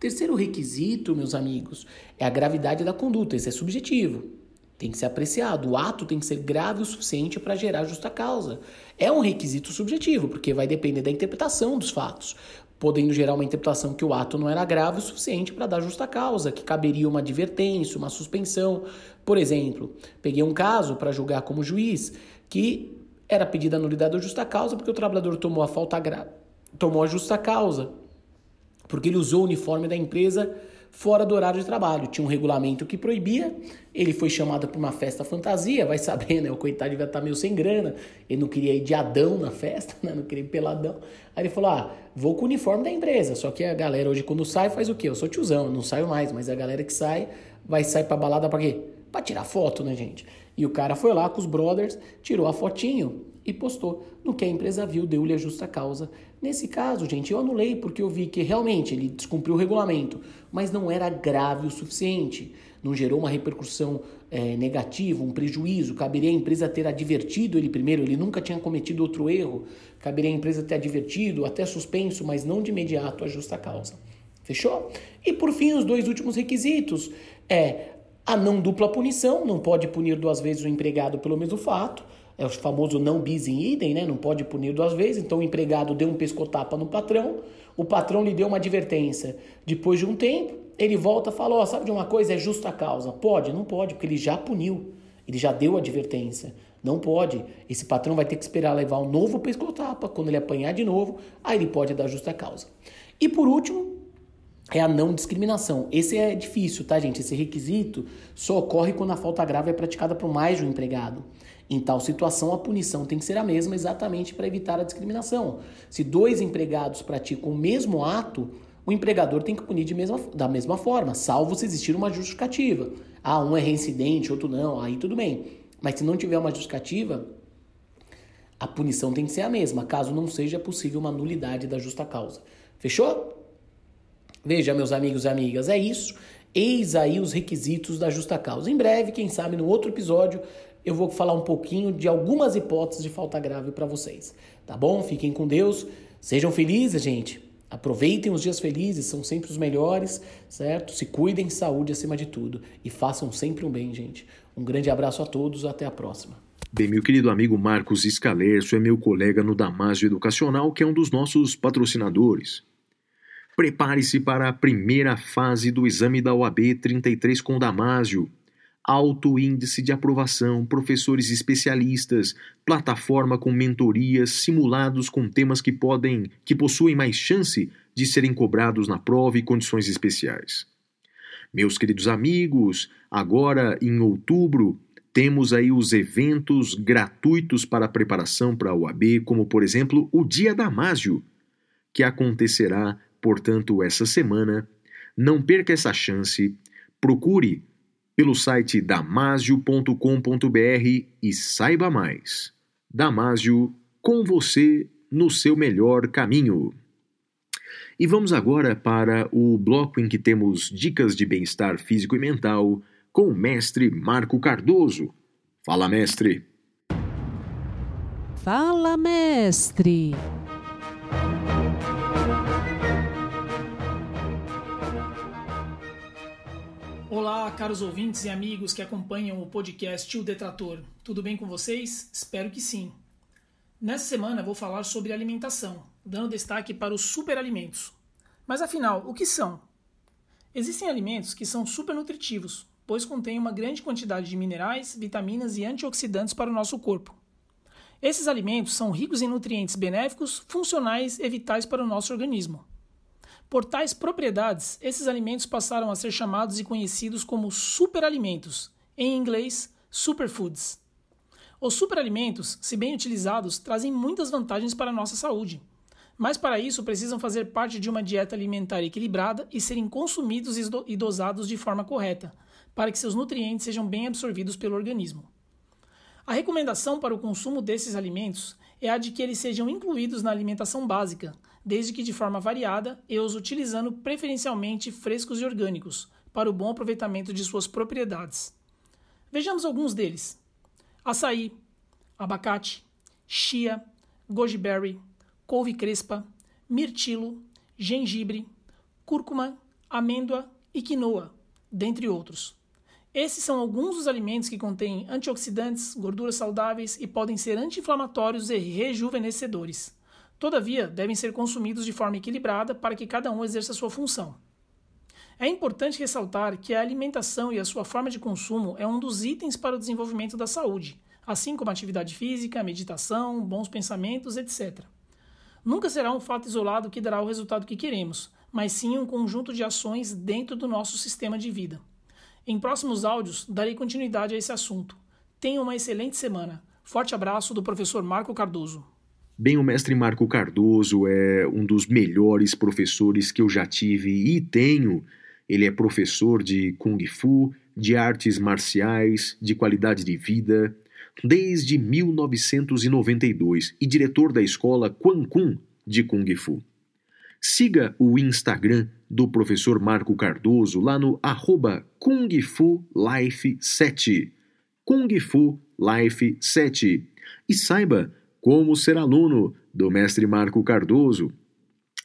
Terceiro requisito, meus amigos, é a gravidade da conduta. Esse é subjetivo. Tem que ser apreciado. O ato tem que ser grave o suficiente para gerar justa causa. É um requisito subjetivo, porque vai depender da interpretação dos fatos podendo gerar uma interpretação que o ato não era grave o suficiente para dar justa causa, que caberia uma advertência, uma suspensão. Por exemplo, peguei um caso para julgar como juiz que era pedida a nulidade da justa causa porque o trabalhador tomou a falta grave, tomou a justa causa, porque ele usou o uniforme da empresa fora do horário de trabalho. Tinha um regulamento que proibia. Ele foi chamado para uma festa fantasia, vai saber, né? O coitado devia estar tá meio sem grana. Ele não queria ir de Adão na festa, né? Não queria ir peladão. Aí ele falou: ah, vou com o uniforme da empresa. Só que a galera hoje, quando sai, faz o quê? Eu sou tiozão, eu não saio mais, mas a galera que sai, vai sair pra balada pra quê? Pra tirar foto, né, gente? E o cara foi lá com os brothers, tirou a fotinho e postou. No que a empresa viu, deu-lhe a justa causa Nesse caso, gente, eu anulei porque eu vi que realmente ele descumpriu o regulamento, mas não era grave o suficiente. Não gerou uma repercussão é, negativa, um prejuízo. Caberia a empresa ter advertido ele primeiro, ele nunca tinha cometido outro erro. Caberia a empresa ter advertido, até suspenso, mas não de imediato a justa causa. Fechou? E por fim, os dois últimos requisitos é a não dupla punição, não pode punir duas vezes o empregado pelo mesmo fato é o famoso não bis in idem, né? Não pode punir duas vezes. Então o empregado deu um pescotapa no patrão, o patrão lhe deu uma advertência. Depois de um tempo, ele volta e fala: Ó, oh, sabe de uma coisa? É justa causa. Pode? Não pode, porque ele já puniu, ele já deu a advertência. Não pode. Esse patrão vai ter que esperar levar um novo pescotapa. Quando ele apanhar de novo, aí ele pode dar justa causa. E por último, é a não discriminação. Esse é difícil, tá, gente? Esse requisito só ocorre quando a falta grave é praticada por mais de um empregado. Em tal situação, a punição tem que ser a mesma exatamente para evitar a discriminação. Se dois empregados praticam o mesmo ato, o empregador tem que punir mesma, da mesma forma, salvo se existir uma justificativa. Ah, um é reincidente, outro não, aí tudo bem. Mas se não tiver uma justificativa, a punição tem que ser a mesma, caso não seja possível uma nulidade da justa causa. Fechou? Veja, meus amigos e amigas, é isso. Eis aí os requisitos da justa causa. Em breve, quem sabe no outro episódio, eu vou falar um pouquinho de algumas hipóteses de falta grave para vocês. Tá bom? Fiquem com Deus. Sejam felizes, gente. Aproveitem os dias felizes, são sempre os melhores, certo? Se cuidem, saúde acima de tudo. E façam sempre um bem, gente. Um grande abraço a todos, até a próxima. Bem, meu querido amigo Marcos Escalerço é meu colega no Damásio Educacional, que é um dos nossos patrocinadores. Prepare-se para a primeira fase do exame da OAB 33 com Damásio alto índice de aprovação, professores especialistas, plataforma com mentorias, simulados com temas que podem, que possuem mais chance de serem cobrados na prova e condições especiais. Meus queridos amigos, agora em outubro temos aí os eventos gratuitos para a preparação para a UAB, como por exemplo o Dia Damásio, que acontecerá, portanto, essa semana. Não perca essa chance. Procure pelo site damasio.com.br e saiba mais. Damásio, com você no seu melhor caminho. E vamos agora para o bloco em que temos dicas de bem-estar físico e mental com o mestre Marco Cardoso. Fala, mestre! Fala, mestre! Olá, caros ouvintes e amigos que acompanham o podcast O Detrator. Tudo bem com vocês? Espero que sim. Nessa semana vou falar sobre alimentação, dando destaque para os superalimentos. Mas afinal, o que são? Existem alimentos que são supernutritivos, pois contêm uma grande quantidade de minerais, vitaminas e antioxidantes para o nosso corpo. Esses alimentos são ricos em nutrientes benéficos, funcionais e vitais para o nosso organismo. Por tais propriedades, esses alimentos passaram a ser chamados e conhecidos como superalimentos, em inglês, superfoods. Os superalimentos, se bem utilizados, trazem muitas vantagens para a nossa saúde, mas para isso precisam fazer parte de uma dieta alimentar equilibrada e serem consumidos e dosados de forma correta, para que seus nutrientes sejam bem absorvidos pelo organismo. A recomendação para o consumo desses alimentos é a de que eles sejam incluídos na alimentação básica, desde que de forma variada e os utilizando preferencialmente frescos e orgânicos, para o bom aproveitamento de suas propriedades. Vejamos alguns deles: açaí, abacate, chia, goji berry, couve crespa, mirtilo, gengibre, cúrcuma, amêndoa e quinoa, dentre outros. Esses são alguns dos alimentos que contêm antioxidantes, gorduras saudáveis e podem ser anti-inflamatórios e rejuvenescedores. Todavia, devem ser consumidos de forma equilibrada para que cada um exerça sua função. É importante ressaltar que a alimentação e a sua forma de consumo é um dos itens para o desenvolvimento da saúde, assim como atividade física, meditação, bons pensamentos, etc. Nunca será um fato isolado que dará o resultado que queremos, mas sim um conjunto de ações dentro do nosso sistema de vida. Em próximos áudios, darei continuidade a esse assunto. Tenha uma excelente semana. Forte abraço do professor Marco Cardoso. Bem, o mestre Marco Cardoso é um dos melhores professores que eu já tive e tenho. Ele é professor de Kung Fu, de artes marciais, de qualidade de vida, desde 1992 e diretor da escola Quan Kun de Kung Fu. Siga o Instagram do professor Marco Cardoso lá no arroba Kung Fu Life 7. Kung Fu Life 7. E saiba como ser aluno do mestre Marco Cardoso.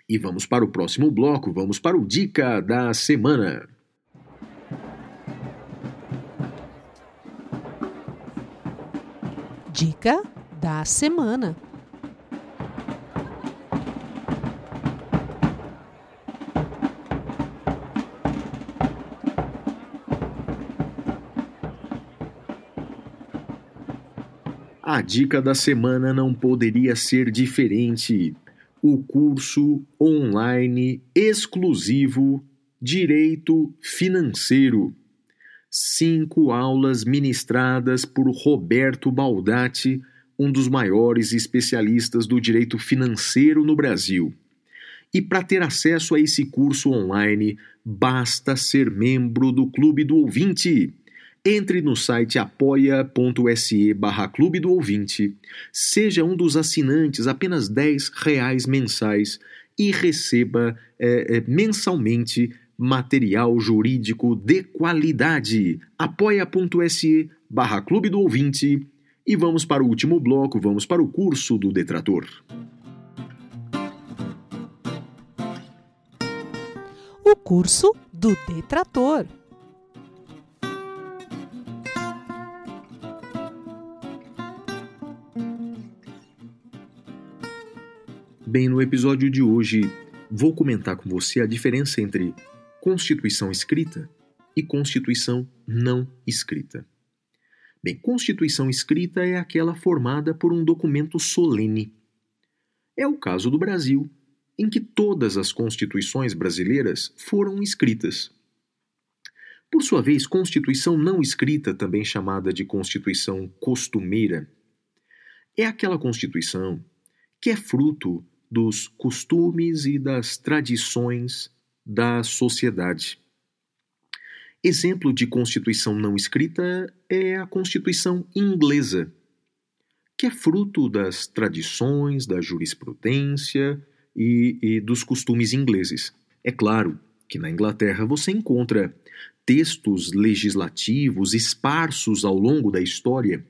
E vamos para o próximo bloco, vamos para o Dica da Semana. Dica da semana. A dica da semana não poderia ser diferente. O curso online exclusivo Direito Financeiro. Cinco aulas ministradas por Roberto Baldatti, um dos maiores especialistas do direito financeiro no Brasil. E para ter acesso a esse curso online, basta ser membro do Clube do Ouvinte. Entre no site apoia.se barra Clube do Ouvinte, seja um dos assinantes, apenas R$ reais mensais, e receba é, é, mensalmente material jurídico de qualidade. apoia.se barra Clube do Ouvinte. E vamos para o último bloco, vamos para o curso do detrator. O curso do detrator. Bem, no episódio de hoje vou comentar com você a diferença entre Constituição escrita e Constituição não escrita. Bem, Constituição escrita é aquela formada por um documento solene. É o caso do Brasil, em que todas as constituições brasileiras foram escritas. Por sua vez, Constituição não escrita, também chamada de Constituição costumeira, é aquela Constituição que é fruto dos costumes e das tradições da sociedade. Exemplo de constituição não escrita é a Constituição inglesa, que é fruto das tradições, da jurisprudência e, e dos costumes ingleses. É claro que na Inglaterra você encontra textos legislativos esparsos ao longo da história,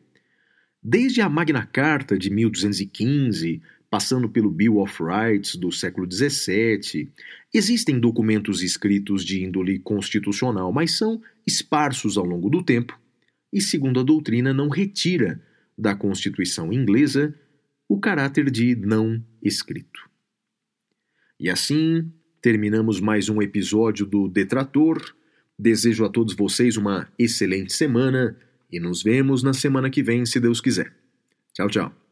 desde a Magna Carta de 1215 passando pelo Bill of Rights do século XVII. Existem documentos escritos de índole constitucional, mas são esparsos ao longo do tempo, e, segundo a doutrina, não retira da Constituição inglesa o caráter de não escrito. E assim terminamos mais um episódio do Detrator. Desejo a todos vocês uma excelente semana e nos vemos na semana que vem, se Deus quiser. Tchau, tchau.